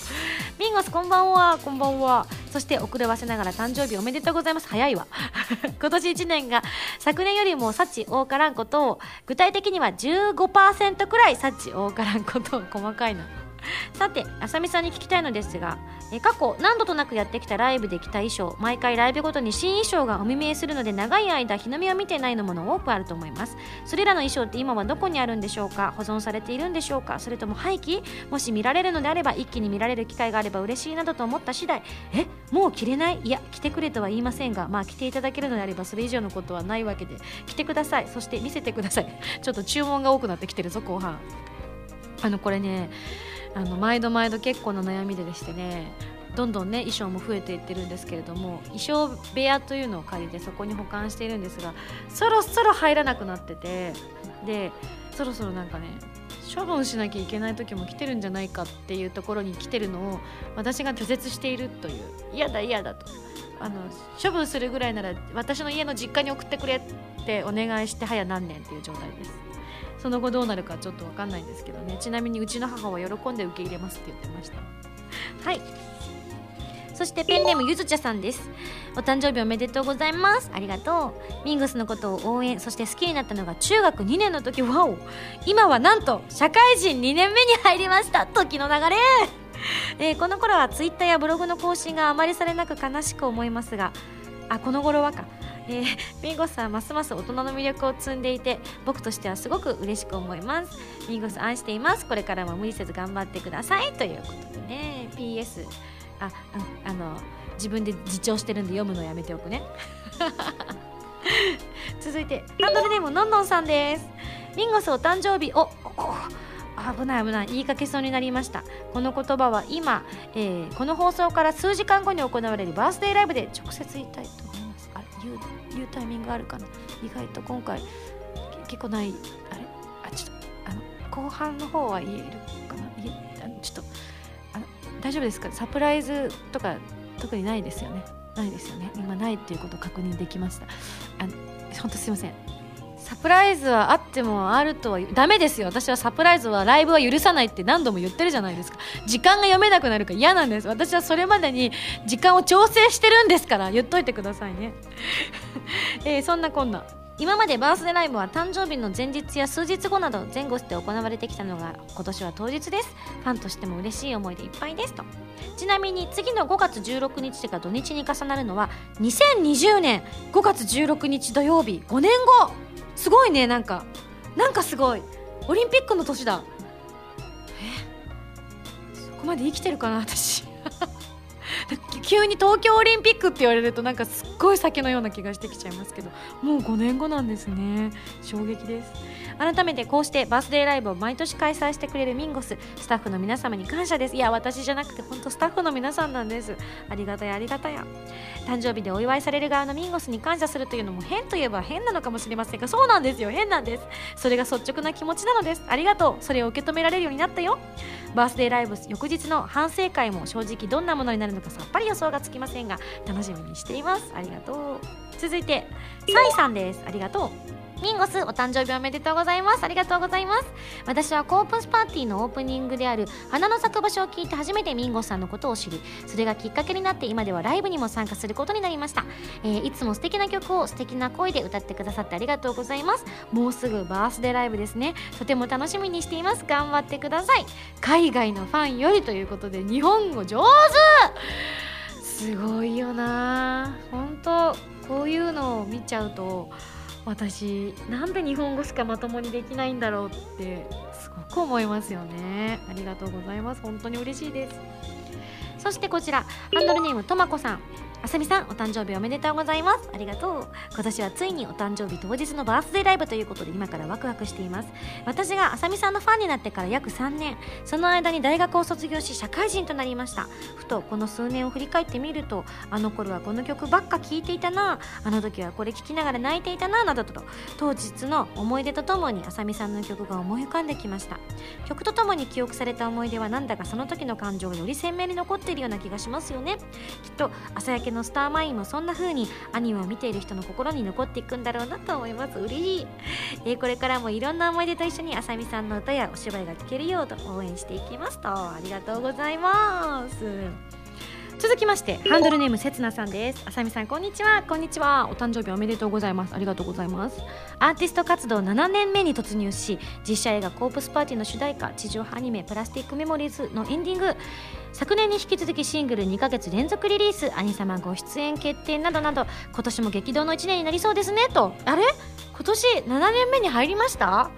ミンゴスこんばんは。こんばんは。そして遅ればせながら誕生日おめでとうございます。早いわ。今年1年が昨年よりも幸多からんことを具体的には15%くらい幸多からんことを細かいな。さてあさみさんに聞きたいのですがえ過去何度となくやってきたライブで着た衣装毎回ライブごとに新衣装がお目見えするので長い間日の目を見てないのもの多くあると思います。それらの衣装って今はどこにあるんでしょうか？保存されているんでしょうか？それとも廃棄？もし見られるのであれば一気に見られる機会があれば嬉しいなどと思った次第えもう着れない？いや着てくれとは言いませんがまあ着ていただけるのであればそれ以上のことはないわけで着てください。そして見せてください。ちょっと注文が多くなってきてるぞ後半。あのこれねあの毎度毎度結構な悩みででしてねどんどんね衣装も増えていってるんですけれども衣装部屋というのを借りてそこに保管しているんですがそろそろ入らなくなっててでそろそろなんかね処分しなきゃいけない時も来てるんじゃないかっていうところに来てるのを私が拒絶しているという嫌だ嫌だと。あの処分するぐらいなら私の家の実家に送ってくれってお願いして早何年っていう状態です。その後どうなるかちょっと分かんないんですけどね。ちなみにうちの母は喜んで受け入れますって言ってました。はい。そしてペンネームゆずちゃさんです。お誕生日おめでとうございます。ありがとう。ミングスのことを応援そして好きになったのが中学2年の時。わお。今はなんと社会人2年目に入りました。時の流れ。えー、この頃はツイッターやブログの更新があまりされなく悲しく思いますがあこの頃はか。えー、ミンゴスはますます大人の魅力を積んでいて僕としてはすごく嬉しく思います。ミンゴス愛しています。これからも無理せず頑張ってください。ということでね。PS あ、あの自分で自重してるんで読むのやめておくね。続いてハンドルネームのんのんさんです。ミンゴスお誕生日。お危ない危ない。言いかけそうになりました。この言葉は今、えー、この放送から数時間後に行われるバースデーライブで直接言いたいと思います。あれ言う言うタイミングあるかな？意外と今回結構ないあれ？あちょっとあの後半の方は言えるかな？言えあのちょっとあの大丈夫ですか？サプライズとか特にないですよね？ないですよね？今ないっていうことを確認できました。あの本当すいません。サプライズはあってもあるとはダメですよ。私はサプライズはライブは許さないって何度も言ってるじゃないですか。時間が読めなくなるから嫌なんです。私はそれまでに時間を調整してるんですから言っといてくださいね、えー、そんなこんな。今までバースデーライブは誕生日の前日や数日後など前後して行われてきたのが今年は当日です。ファンとしても嬉しい思いでいっぱいですと。ちなみに次の5月16日が土日に重なるのは2020年。5月16日土曜日。5年後。すごいねなんか。なんかすごい。オリンピックの年だ。え？そこまで生きてるかな私。急に東京オリンピックって言われるとなんかすっごい酒のような気がしてきちゃいますけど。もう5年後なんですね。衝撃です。改めてこうしてバースデーライブを毎年開催してくれるミンゴススタッフの皆様に感謝です。いや私じゃなくて本当スタッフの皆さんなんです。ありがたやありがたや。誕生日でお祝いされる側のミンゴスに感謝するというのも変といえば変なのかもしれませんがそうなんですよ。変なんです。それが率直な気持ちなのです。ありがとう。それを受け止められるようになったよ。バースデーライブ翌日の反省会も正直どんなものになるのかさっぱり予想がつきませんが楽しみにしています。ありがとう。続いてサイさんです。ありがとう。ミンゴスお誕生日おめでとうございます。ありがとうございます。私はコープスパーティーのオープニングである花の咲く場所を聞いて初めてミンゴスさんのことを知りそれがきっかけになって今ではライブにも参加することになりました、えー、いつも素敵な曲を素敵な声で歌ってくださってありがとうございます。もうすぐバースデーライブですね。とても楽しみにしています。頑張ってください。海外のファンよりということで日本語上手。すごいよな。本当こういうのを見ちゃうと私なんで日本語しかまともにできないんだろうってすごく思いますよね。ありがとうございます。本当に嬉しいです。そしてこちらハンドルネームとまこさん。あさみさんお誕生日おめでとうございます。ありがとう。今年はついにお誕生日当日のバースデーライブということで今からワクワクしています。私があさみさんのファンになってから約3年。その間に大学を卒業し社会人となりました。ふとこの数年を振り返ってみるとあの頃はこの曲ばっか聴いていたな。あの時はこれ聴きながら泣いていたななどと。当日の思い出とともにあさみさんの曲が思い浮かんできました。曲とともに記憶された思い出はなんだかその時の感情がより鮮明に残っているような気がしますよね。きっと朝焼けのスターマインもそんな風にアニメを見ている人の心に残っていくんだろうなと思います。嬉しい、えー、これからもいろんな思い出と一緒にあさみさんの歌やお芝居が聴けるようと応援していきますと。ありがとうございます。続きましてハンドルネームせつなさんです。あさみさんこんにちは。こんにちは。お誕生日おめでとうございます。ありがとうございます。アーティスト活動7年目に突入し実写映画コープスパーティーの主題歌地上波アニメプラスティックメモリーズのエンディング。昨年に引き続きシングル2ヶ月連続リリース。兄様ご出演決定などなど。今年も激動の1年になりそうですね。と。あれ？今年7年目に入りました？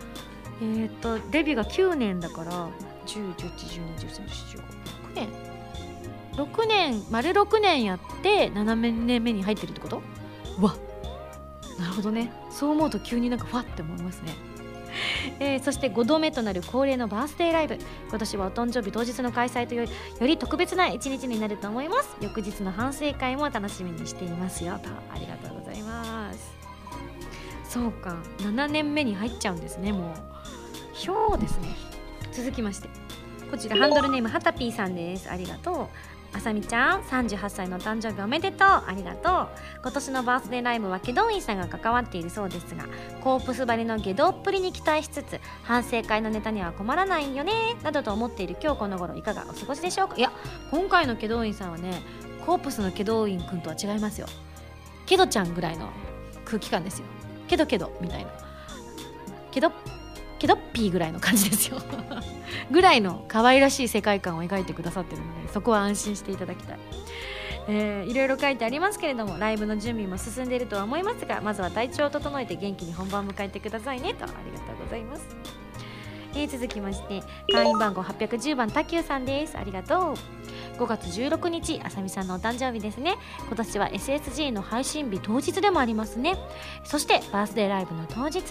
えっ、ー、とデビューが9年だから10、11、12、13、14、15、6年。6年丸6年やって7年目に入ってるってこと？わなるほどね。そう思うと急になんかファって思いますね。えー、そして5度目となる恒例のバースデーライブ。今年はお誕生日当日の開催というより特別な一日になると思います。翌日の反省会も楽しみにしていますよ。とありがとうございます。そうか。7年目に入っちゃうんですねもう。ひょうですね。続きまして。こちらハンドルネームはたぴーさんです。ありがとう。あさみちゃん38歳の誕生日おめでとう。ありがとう。今年のバースデーライブは祁答院さんが関わっているそうですがコープス張りの下道っぷりに期待しつつ反省会のネタには困らないよねなどと思っている今日この頃いかがお過ごしでしょうか？いや今回の祁答院さんはねコープスの祁答院くんとは違いますよ。ケドちゃんぐらいの空気感ですよ。けどけどみたいな。けどけどっぴーぐらいの感じですよ。ぐらいの可愛らしい世界観を描いてくださってるのでそこは安心していただきたい、えー、いろいろ書いてありますけれどもライブの準備も進んでいるとは思いますがまずは体調を整えて元気に本番を迎えてくださいねとありがとうございます。えー、続きまして会員番号810番たきゅうさんです。ありがとう。5月16日あさみさんのお誕生日ですね。今年は SSG の配信日当日でもありますね。そしてバースデーライブの当日。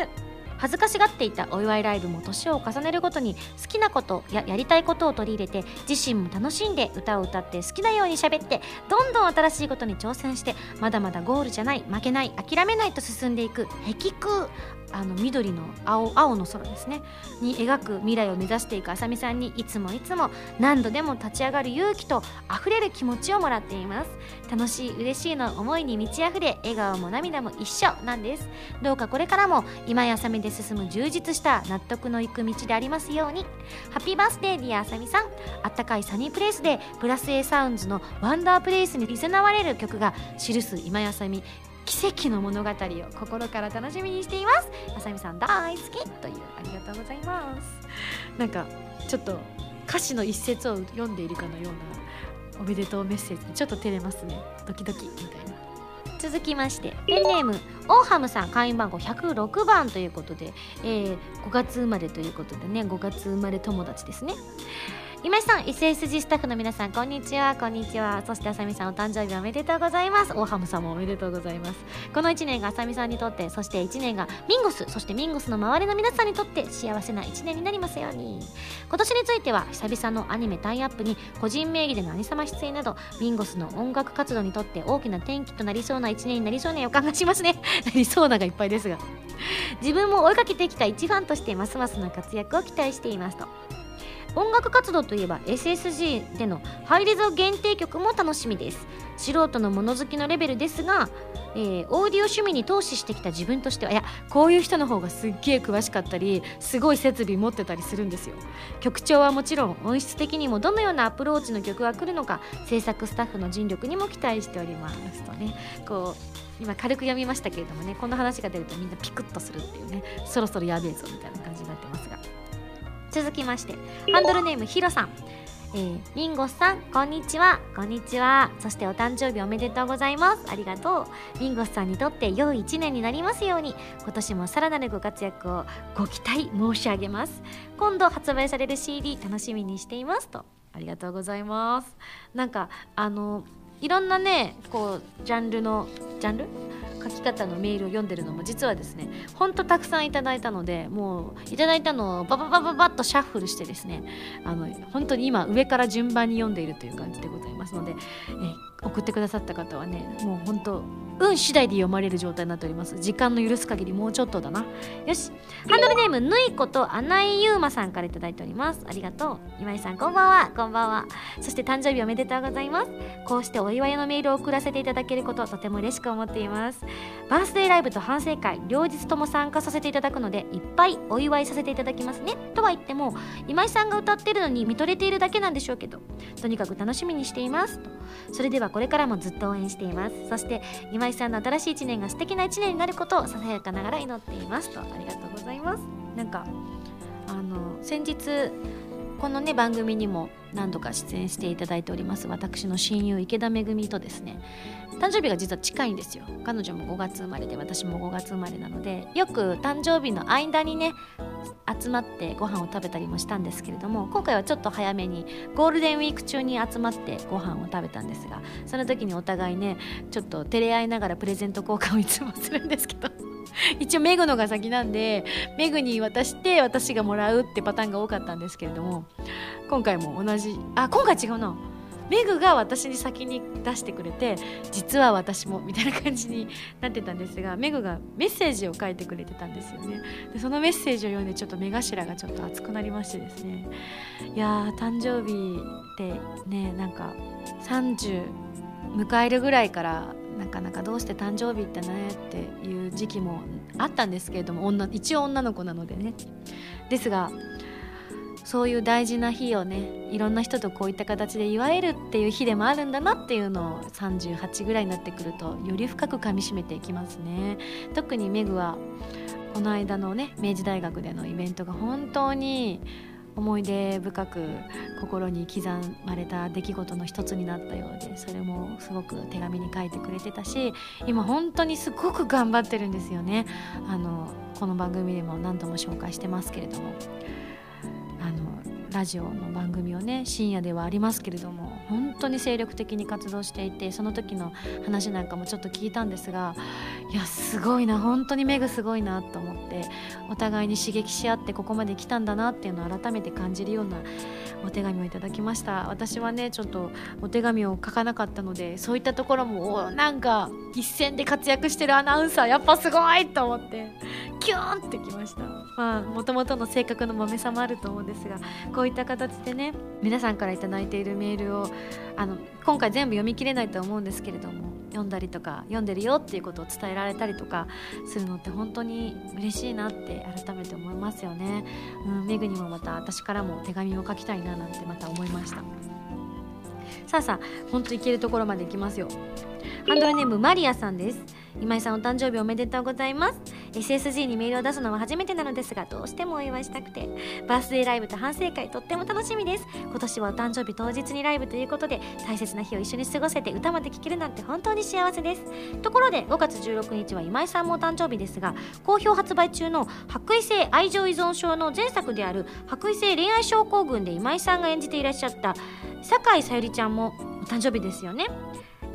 恥ずかしがっていたお祝いライブも年を重ねるごとに好きなことややりたいことを取り入れて自身も楽しんで歌を歌って好きなように喋ってどんどん新しいことに挑戦してまだまだゴールじゃない負けない諦めないと進んでいく壁空あの緑の青青の空ですね。に描く未来を目指していくあさみさんにいつもいつも何度でも立ち上がる勇気と溢れる気持ちをもらっています。楽しい嬉しいの思いに満ち溢れ笑顔も涙も一緒なんです。どうかこれからも今やさみで進む充実した納得のいく道でありますように。ハッピーバースデーディアあさみさん。あったかいサニープレイスでプラス A サウンズのワンダープレイスにいざなわれる曲が記す今やさみ奇跡の物語を心から楽しみにしています。あさみさん大好き。というありがとうございます。なんかちょっと歌詞の一節を読んでいるかのようなおめでとうメッセージちょっと照れますね。ドキドキみたいな。続きましてペンネームオーハムさん会員番号106番ということで、えー、5月生まれということでね5月生まれ友達ですね。今井さん SSG スタッフの皆さんこんにちはこんにちは。そしてあさみさんお誕生日おめでとうございます。大ハムさんもおめでとうございます。この1年があさみさんにとってそして1年がミンゴスそしてミンゴスの周りの皆さんにとって幸せな1年になりますように。今年については久々のアニメタイアップに個人名義での兄様出演などミンゴスの音楽活動にとって大きな転機となりそうな1年になりそうな予感がしますね。なりそうながいっぱいですが。自分も追いかけてきた一ファンとしてますますの活躍を期待していますと。音楽活動といえば SSG でのハイレゾ限定曲も楽しみです。素人の物好きのレベルですが、えー、オーディオ趣味に投資してきた自分としてはいやこういう人の方がすっげえ詳しかったりすごい設備持ってたりするんですよ。曲調はもちろん音質的にもどのようなアプローチの曲が来るのか制作スタッフの尽力にも期待しておりますとね。こう今軽く読みましたけれどもねこの話が出るとみんなピクッとするっていうねそろそろやべえぞみたいな感じになってますが。続きましてハンドルネームヒロさんえー、ミンゴさん、こんにちは。こんにちは。そしてお誕生日おめでとうございます。ありがとう。ミンゴさんにとって良い一年になりますように、今年もさらなるご活躍をご期待申し上げます。今度発売される CD 楽しみにしていますと。ありがとうございます。なんか、あの、いろんなね、こう、ジャンルの、ジャンル？書き方のメールを読んでるのも実はですねほんとたくさんいただいたのでもういただいたのをバババババッとシャッフルしてですねあの本当に今上から順番に読んでいるという感じでございますので、え送ってくださった方はねもう本当運次第で読まれる状態になっております。時間の許す限りもうちょっとだな。よし。ハンドルネームぬいこと穴井ゆうまさんから頂いております。ありがとう。今井さんこんばんは。こんばんは。そして誕生日おめでとうございます。こうしてお祝いのメールを送らせていただけることをとても嬉しく思っています。バースデーライブと反省会両日とも参加させていただくのでいっぱいお祝いさせていただきますね。とは言っても今井さんが歌ってるのに見とれているだけなんでしょうけど。とにかく楽しみにしています。と。それではこれからもずっと応援しています。そして今井さんの新しい一年が素敵な一年になることをささやかながら祈っています。とありがとうございます。なんかあの先日このね番組にも何度か出演していただいております私の親友池田めぐみとですね誕生日が実は近いんですよ。彼女も5月生まれで私も5月生まれなのでよく誕生日の間にね集まってご飯を食べたりもしたんですけれども今回はちょっと早めにゴールデンウィーク中に集まってご飯を食べたんですがその時にお互いねちょっと照れ合いながらプレゼント交換をいつもするんですけど。一応メグのが先なんでメグに渡して私がもらうってパターンが多かったんですけれども今回も同じあ今回違うな。メグが私に先に出してくれて実は私もみたいな感じになってたんですがメグがメッセージを書いてくれてたんですよね。でそのメッセージを読んでちょっと目頭がちょっと熱くなりましてですね。いやー誕生日ってねなんか30迎えるぐらいからなかなかどうして誕生日ってねっていう時期もあったんですけれども女一応女の子なのでね。ですがそういう大事な日をねいろんな人とこういった形で祝えるっていう日でもあるんだなっていうのを38ぐらいになってくるとより深くかみしめていきますね。特にメグはこの間のね明治大学でのイベントが本当に思い出深く心に刻まれた出来事の一つになったようでそれもすごく手紙に書いてくれてたし今本当にすごく頑張ってるんですよね。あのこの番組でも何度も紹介してますけれども。ラジオの番組をね深夜ではありますけれども本当に精力的に活動していてその時の話なんかもちょっと聞いたんですがいやすごいな本当に目がすごいなと思ってお互いに刺激し合ってここまで来たんだなっていうのを改めて感じるようなお手紙をいただきました。私はねちょっとお手紙を書かなかったのでそういったところもなんか一線で活躍してるアナウンサーやっぱすごいと思ってキューンってきました。まあもともとの性格の豆さもあると思うんですがこういった形でね皆さんから頂いているメールをあの今回全部読み切れないと思うんですけれども読んだりとか読んでるよっていうことを伝えられたりとかするのって本当に嬉しいなって改めて思いますよね、うん、メグにもまた私からも手紙を書きたいななんてまた思いました。さあさあ本当いけるところまで行きますよ。ハンドルネームマリアさんです。今井さんお誕生日おめでとうございます。SSG にメールを出すのは初めてなのですがどうしてもお祝いしたくて。バースデーライブと反省会とっても楽しみです。今年はお誕生日当日にライブということで大切な日を一緒に過ごせて歌まで聴けるなんて本当に幸せです。ところで5月16日は今井さんもお誕生日ですが好評発売中の白衣性愛情依存症の前作である白衣性恋愛症候群で今井さんが演じていらっしゃった酒井さゆりちゃんもお誕生日ですよね。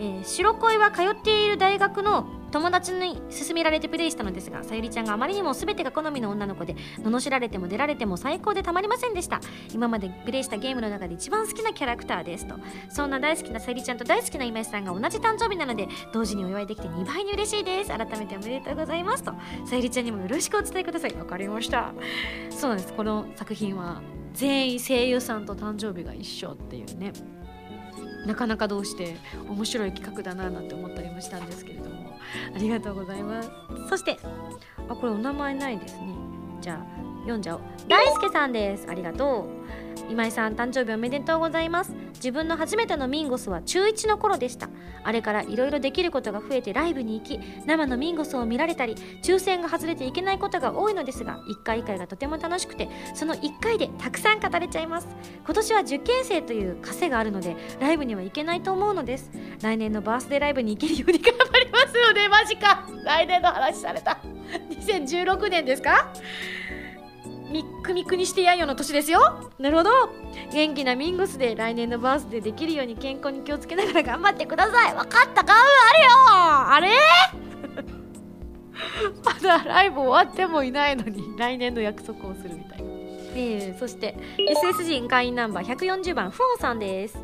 えー、白恋は通っている大学の友達に勧められてプレイしたのですがさゆりちゃんがあまりにも全てが好みの女の子で罵られても出られても最高でたまりませんでした。今までプレイしたゲームの中で一番好きなキャラクターですと。そんな大好きなさゆりちゃんと大好きな今井さんが同じ誕生日なので同時にお祝いできて2倍に嬉しいです。改めておめでとうございますと。さゆりちゃんにもよろしくお伝えください。わかりました。そうなんです。この作品は全員声優さんと誕生日が一緒っていうね。なかなかどうして面白い企画だななんて思ったりもしたんですけれども。ありがとうございます。そして。あこれお名前ないですね。じゃあ読んじゃおう。大輔さんです。ありがとう。今井さん誕生日おめでとうございます。自分の初めてのミンゴスは中1の頃でした。あれからいろいろできることが増えてライブに行き生のミンゴスを見られたり抽選が外れていけないことが多いのですが1回1回がとても楽しくてその1回でたくさん語れちゃいます。今年は受験生という枷があるのでライブには行けないと思うのです。来年のバースデーライブに行けるように頑張りますよねマジか。来年の話された。2016年ですか？ミックミクにしてやんよの年ですよ。なるほど。元気なミンゴスで来年のバースデーできるように健康に気をつけながら頑張ってください。分かった。頑張るよ。あれ？まだライブ終わってもいないのに来年の約束をするみたいな。えー、そして SSG 会員ナンバー140番フォンさんです、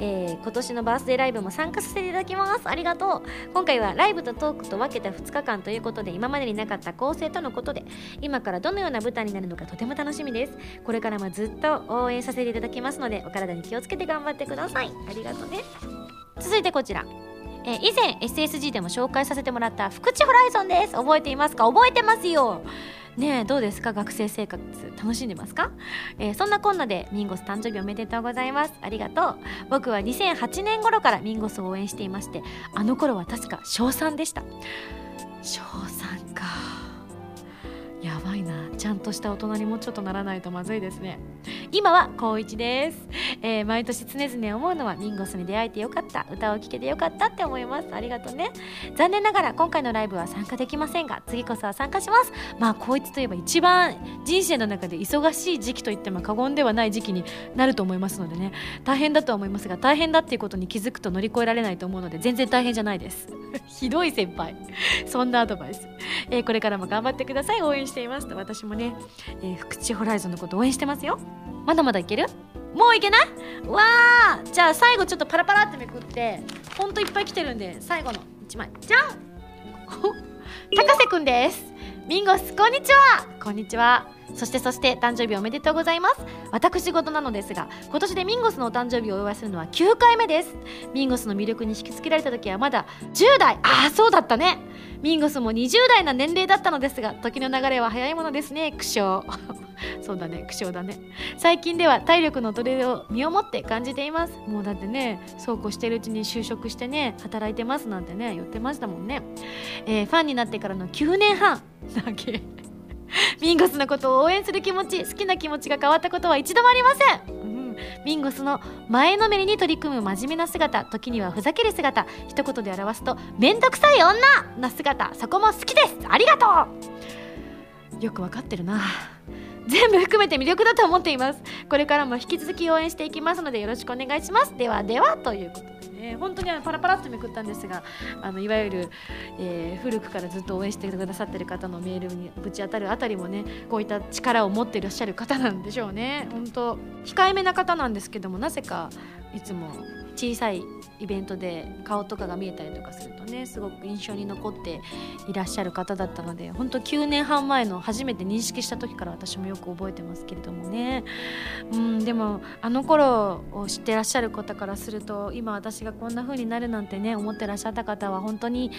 えー、今年のバースデーライブも参加させていただきます。ありがとう。今回はライブとトークと分けた2日間ということで今までになかった構成とのことで今からどのような舞台になるのかとても楽しみです。これからもずっと応援させていただきますのでお体に気をつけて頑張ってください。ありがとうね。続いてこちら。え、以前 SSG でも紹介させてもらった福地ホライゾンです。覚えていますか？覚えてますよ。ねどうですか？学生生活楽しんでますか、えー、そんなこんなでミンゴス誕生日おめでとうございます。ありがとう。僕は2008年頃からミンゴスを応援していましてあの頃は確か小3でした。小3か。やばいな。ちゃんとした大人にもちょっとならないとまずいですね。今は高1です、えー、毎年常々思うのはミンゴスに出会えてよかった歌を聴けてよかったって思います。ありがとうね。残念ながら今回のライブは参加できませんが次こそは参加します。まあ高1といえば一番人生の中で忙しい時期といっても過言ではない時期になると思いますのでね。大変だとは思いますが大変だっていうことに気づくと乗り越えられないと思うので全然大変じゃないです。ひどい先輩。そんなアドバイス、えー、これからも頑張ってください。応援していますと私もね、えー、福地ホライゾンのこと応援してますよ。まだまだいける？もういけない？わあじゃあ最後ちょっとパラパラってめくってほんといっぱい来てるんで最後の1枚。じゃん！高瀬くんです。ミンゴスこんにちは！こんにちは。そしてそして誕生日おめでとうございます。私事なのですが今年でミンゴスのお誕生日をお祝いするのは9回目です。ミンゴスの魅力に引きつけられた時はまだ10代。ああそうだったね。ミンゴスも20代な年齢だったのですが時の流れは早いものですね。苦笑。そうだね。苦笑だね。最近では体力の衰えを身をもって感じています。もうだってねそうこうしてるうちに就職してね働いてますなんてね言ってましたもんね、えー、ファンになってからの9年半。だけ。ミンゴスのことを応援する気持ち好きな気持ちが変わったことは一度もありません、うん、ミンゴスの前のめりに取り組む真面目な姿時にはふざける姿一言で表すと面倒くさい女な姿そこも好きです。ありがとう。よくわかってるな。全部含めて魅力だと思っています。これからも引き続き応援していきますのでよろしくお願いします。ではではということで。ね本当にあのパラパラっとめくったんですがあのいわゆる、えー、古くからずっと応援してくださってる方のメールにぶち当たるあたりもねこういった力を持っていらっしゃる方なんでしょうね。本当控えめな方なんですけどもなぜかいつも小さいイベントで顔とかが見えたりとかするとねすごく印象に残っていらっしゃる方だったので本当9年半前の初めて認識した時から私もよく覚えてますけれどもね。うんでもあの頃を知ってらっしゃる方からすると今私がこんな風になるなんてね思ってらっしゃった方は本当に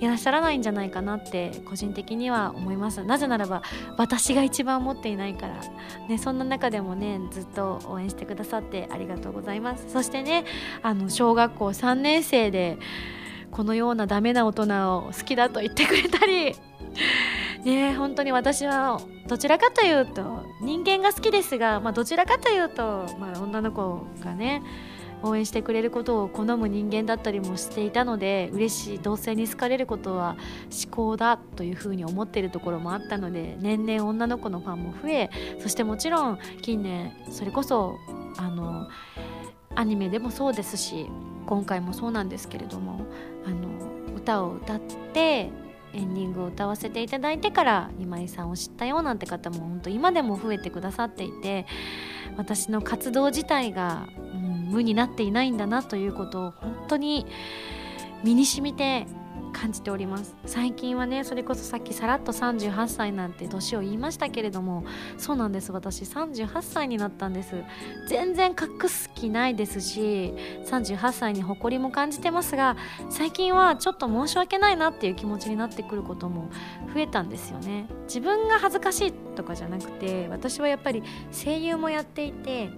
いらっしゃらないんじゃないかなって個人的には思います。なぜならば私が一番持っていないから、ね、そんな中でもねずっと応援してくださってありがとうございます。そしてねあの小学校3年生でこのようなダメな大人を好きだと言ってくれたり ね本当に私はどちらかというと人間が好きですが、まあ、どちらかというと、まあ、女の子がね応援してくれることを好む人間だったりもしていたので嬉しい同性に好かれることは至高だというふうに思っているところもあったので年々女の子のファンも増えそしてもちろん近年それこそあのアニメでもそうですし今回もそうなんですけれどもあの歌を歌ってエンディングを歌わせていただいてから今井さんを知ったよなんて方も本当今でも増えてくださっていて私の活動自体が、うん、無になっていないんだなということを本当に身に染みて感じております。最近はねそれこそさっきさらっと38歳なんて年を言いましたけれどもそうなんです。私38歳になったんです。全然隠す気ないですし38歳に誇りも感じてますが最近はちょっと申し訳ないなっていう気持ちになってくることも増えたんですよね。自分が恥ずかしいとかじゃなくて私はやっぱり声優もやっていて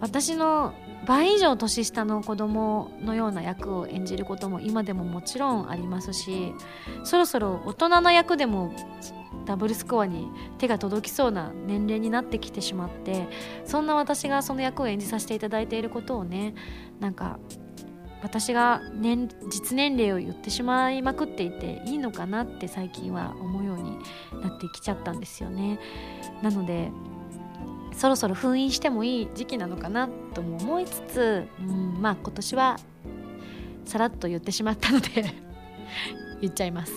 私の倍以上年下の子供のような役を演じることも今でももちろんありますしそろそろ大人の役でもダブルスコアに手が届きそうな年齢になってきてしまってそんな私がその役を演じさせていただいていることをねなんか私が年実年齢を言ってしまいまくっていていいのかなって最近は思うようになってきちゃったんですよね。なのでそろそろ封印してもいい時期なのかなとも思いつつ、うん、まあ今年はさらっと言ってしまったので言っちゃいます。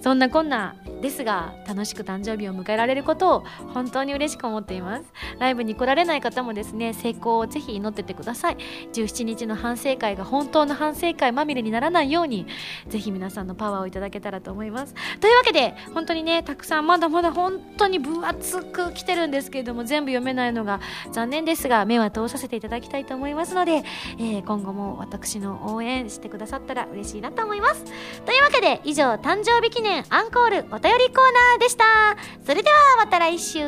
そんなこんなですが楽しく誕生日を迎えられることを本当に嬉しく思っています。ライブに来られない方もですね成功をぜひ祈っててください。17日の反省会が本当の反省会まみれにならないようにぜひ皆さんのパワーをいただけたらと思います。というわけで本当にねたくさんまだまだ本当に分厚く来てるんですけれども全部読めないのが残念ですが目は通させていただきたいと思いますので、えー、今後も私の応援してくださったら嬉しいなと思います。というわけで以上誕生日記念アンコールお便りコーナーでしたそれではまた来週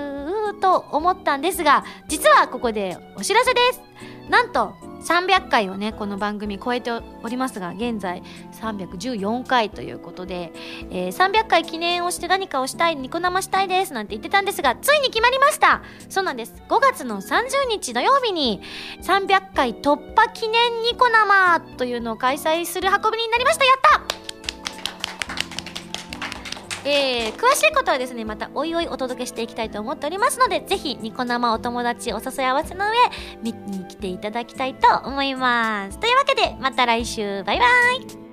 と思ったんですが実はここでお知らせですなんと300回をねこの番組超えておりますが現在314回ということで、えー、300回記念をして何かをしたいニコ生したいですなんて言ってたんですがついに決まりました。そうなんです。5月の30日土曜日に300回突破記念ニコ生というのを開催する運びになりました。やったえー、詳しいことはですね、またおいおいお届けしていきたいと思っておりますので、ぜひニコ生お友達お誘い合わせの上、見に来ていただきたいと思います。というわけで、また来週、バイバイ